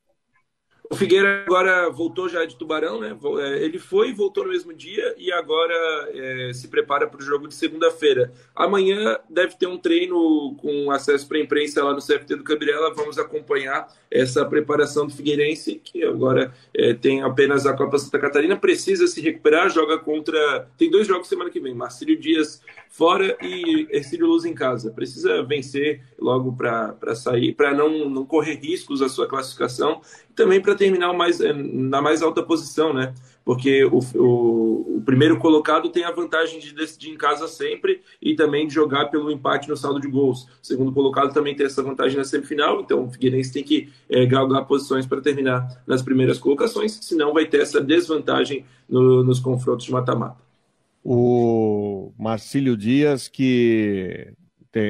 O Figueira agora voltou já de Tubarão, né? É, ele foi e voltou no mesmo dia e agora é, se prepara para o jogo de segunda-feira. Amanhã deve ter um treino com acesso para a imprensa lá no CFT do Cabirela. Vamos acompanhar essa preparação do Figueirense, que agora é, tem apenas a Copa Santa Catarina, precisa se recuperar, joga contra. Tem dois jogos semana que vem: Marcílio Dias fora e Ercílio Luz em casa. Precisa vencer logo para sair, para não, não correr riscos a sua classificação também para terminar mais, eh, na mais alta posição, né? Porque o, o, o, primeiro colocado tem a vantagem de decidir em casa sempre e também de jogar pelo empate no saldo de gols. O segundo colocado também tem essa vantagem na semifinal, então o Figueirense tem que é, galgar posições para terminar nas primeiras colocações, senão vai ter essa desvantagem no, nos confrontos de mata-mata. O Marcílio Dias, que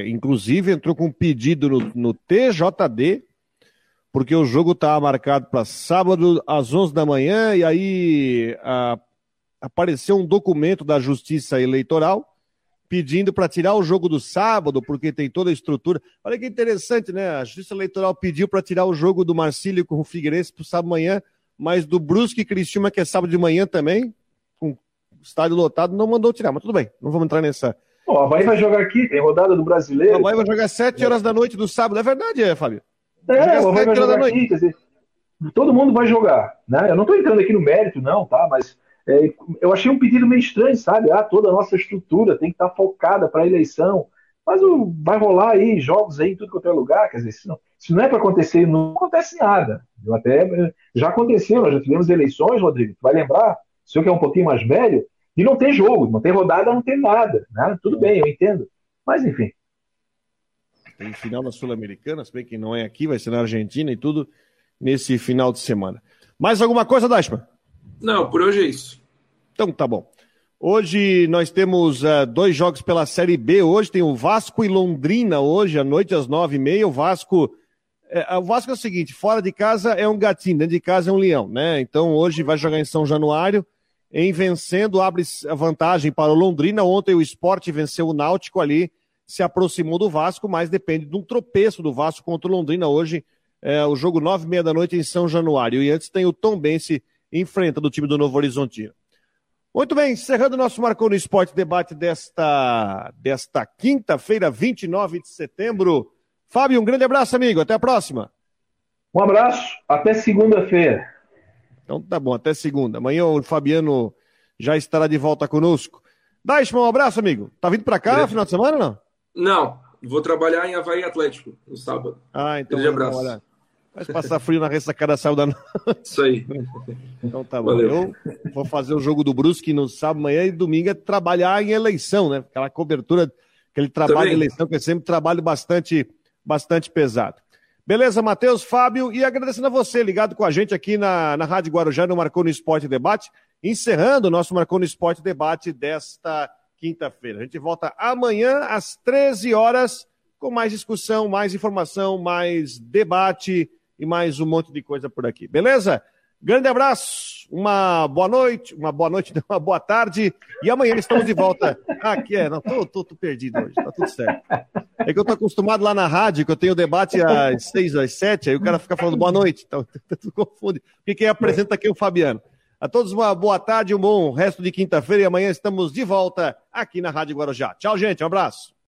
inclusive entrou com um pedido no, no TJD porque o jogo estava marcado para sábado às 11 da manhã e aí a, apareceu um documento da Justiça Eleitoral pedindo para tirar o jogo do sábado, porque tem toda a estrutura. Olha que interessante, né? A Justiça Eleitoral pediu para tirar o jogo do Marcílio com o Figueirense para sábado manhã, mas do Brusque e Cristina, que é sábado de manhã também, estádio lotado, não mandou tirar. Mas tudo bem, não vamos entrar nessa. Pô, a Bahia vai jogar aqui, tem rodada do brasileiro. A Bahia vai jogar às 7 horas da noite do sábado. É verdade, é, Fábio? É, vai jogar aqui, quer dizer, todo mundo vai jogar, né? Eu não estou entrando aqui no mérito, não, tá? Mas é, eu achei um pedido meio estranho, sabe? Ah, toda a nossa estrutura tem que estar tá focada para a eleição. Mas o, vai rolar aí jogos aí em tudo quanto é lugar, quer dizer, se não, se não é para acontecer, não acontece nada. Eu até já aconteceu, nós já tivemos eleições, Rodrigo, tu vai lembrar, o senhor que é um pouquinho mais velho, e não tem jogo, não tem rodada, não tem nada, né? Tudo bem, eu entendo. Mas enfim, tem final na Sul-Americana, se bem que não é aqui, vai ser na Argentina e tudo nesse final de semana. Mais alguma coisa, Dashman? Não, por hoje é isso. Então tá bom. Hoje nós temos uh, dois jogos pela Série B. Hoje tem o Vasco e Londrina, hoje à noite às nove e meia. O Vasco, é, o Vasco é o seguinte, fora de casa é um gatinho, dentro de casa é um leão, né? Então hoje vai jogar em São Januário. Em vencendo, abre a vantagem para o Londrina. Ontem o esporte venceu o Náutico ali se aproximou do Vasco, mas depende de um tropeço do Vasco contra o Londrina hoje, é, o jogo nove e meia da noite em São Januário. E antes tem o Tom Bense enfrentando o time do Novo Horizontino. Muito bem, encerrando nosso Marcou no Esporte debate desta, desta quinta-feira, 29 de setembro. Fábio, um grande abraço, amigo. Até a próxima. Um abraço, até segunda-feira. Então tá bom, até segunda. Amanhã o Fabiano já estará de volta conosco. Daishman, um abraço, amigo. Tá vindo para cá no final de semana ou não? Não, vou trabalhar em Havaí Atlético no sábado. Ah, então. Grande abraço. Vai passar frio na ressacada sábado da noite. Isso aí. Então tá bom. Valeu. Eu vou fazer o jogo do Brusque no sábado, manhã e domingo é trabalhar em eleição, né? Aquela cobertura aquele trabalho Também. de eleição que é sempre um trabalho bastante, bastante pesado. Beleza, Matheus, Fábio, e agradecendo a você, ligado com a gente aqui na, na Rádio Guarujá, no Marcou no Esporte Debate, encerrando o nosso Marcou no Esporte Debate desta quinta-feira. A gente volta amanhã às 13 horas com mais discussão, mais informação, mais debate e mais um monte de coisa por aqui. Beleza? Grande abraço, uma boa noite, uma boa noite, uma boa tarde. E amanhã estamos de volta. Aqui é, não, tô, tô, tô perdido hoje, tá tudo certo. É que eu tô acostumado lá na rádio, que eu tenho debate às seis, às sete, aí o cara fica falando boa noite, então tudo confunde. Porque quem apresenta aqui é o Fabiano. A todos uma boa tarde, um bom resto de quinta-feira e amanhã estamos de volta aqui na Rádio Guarujá. Tchau, gente, um abraço.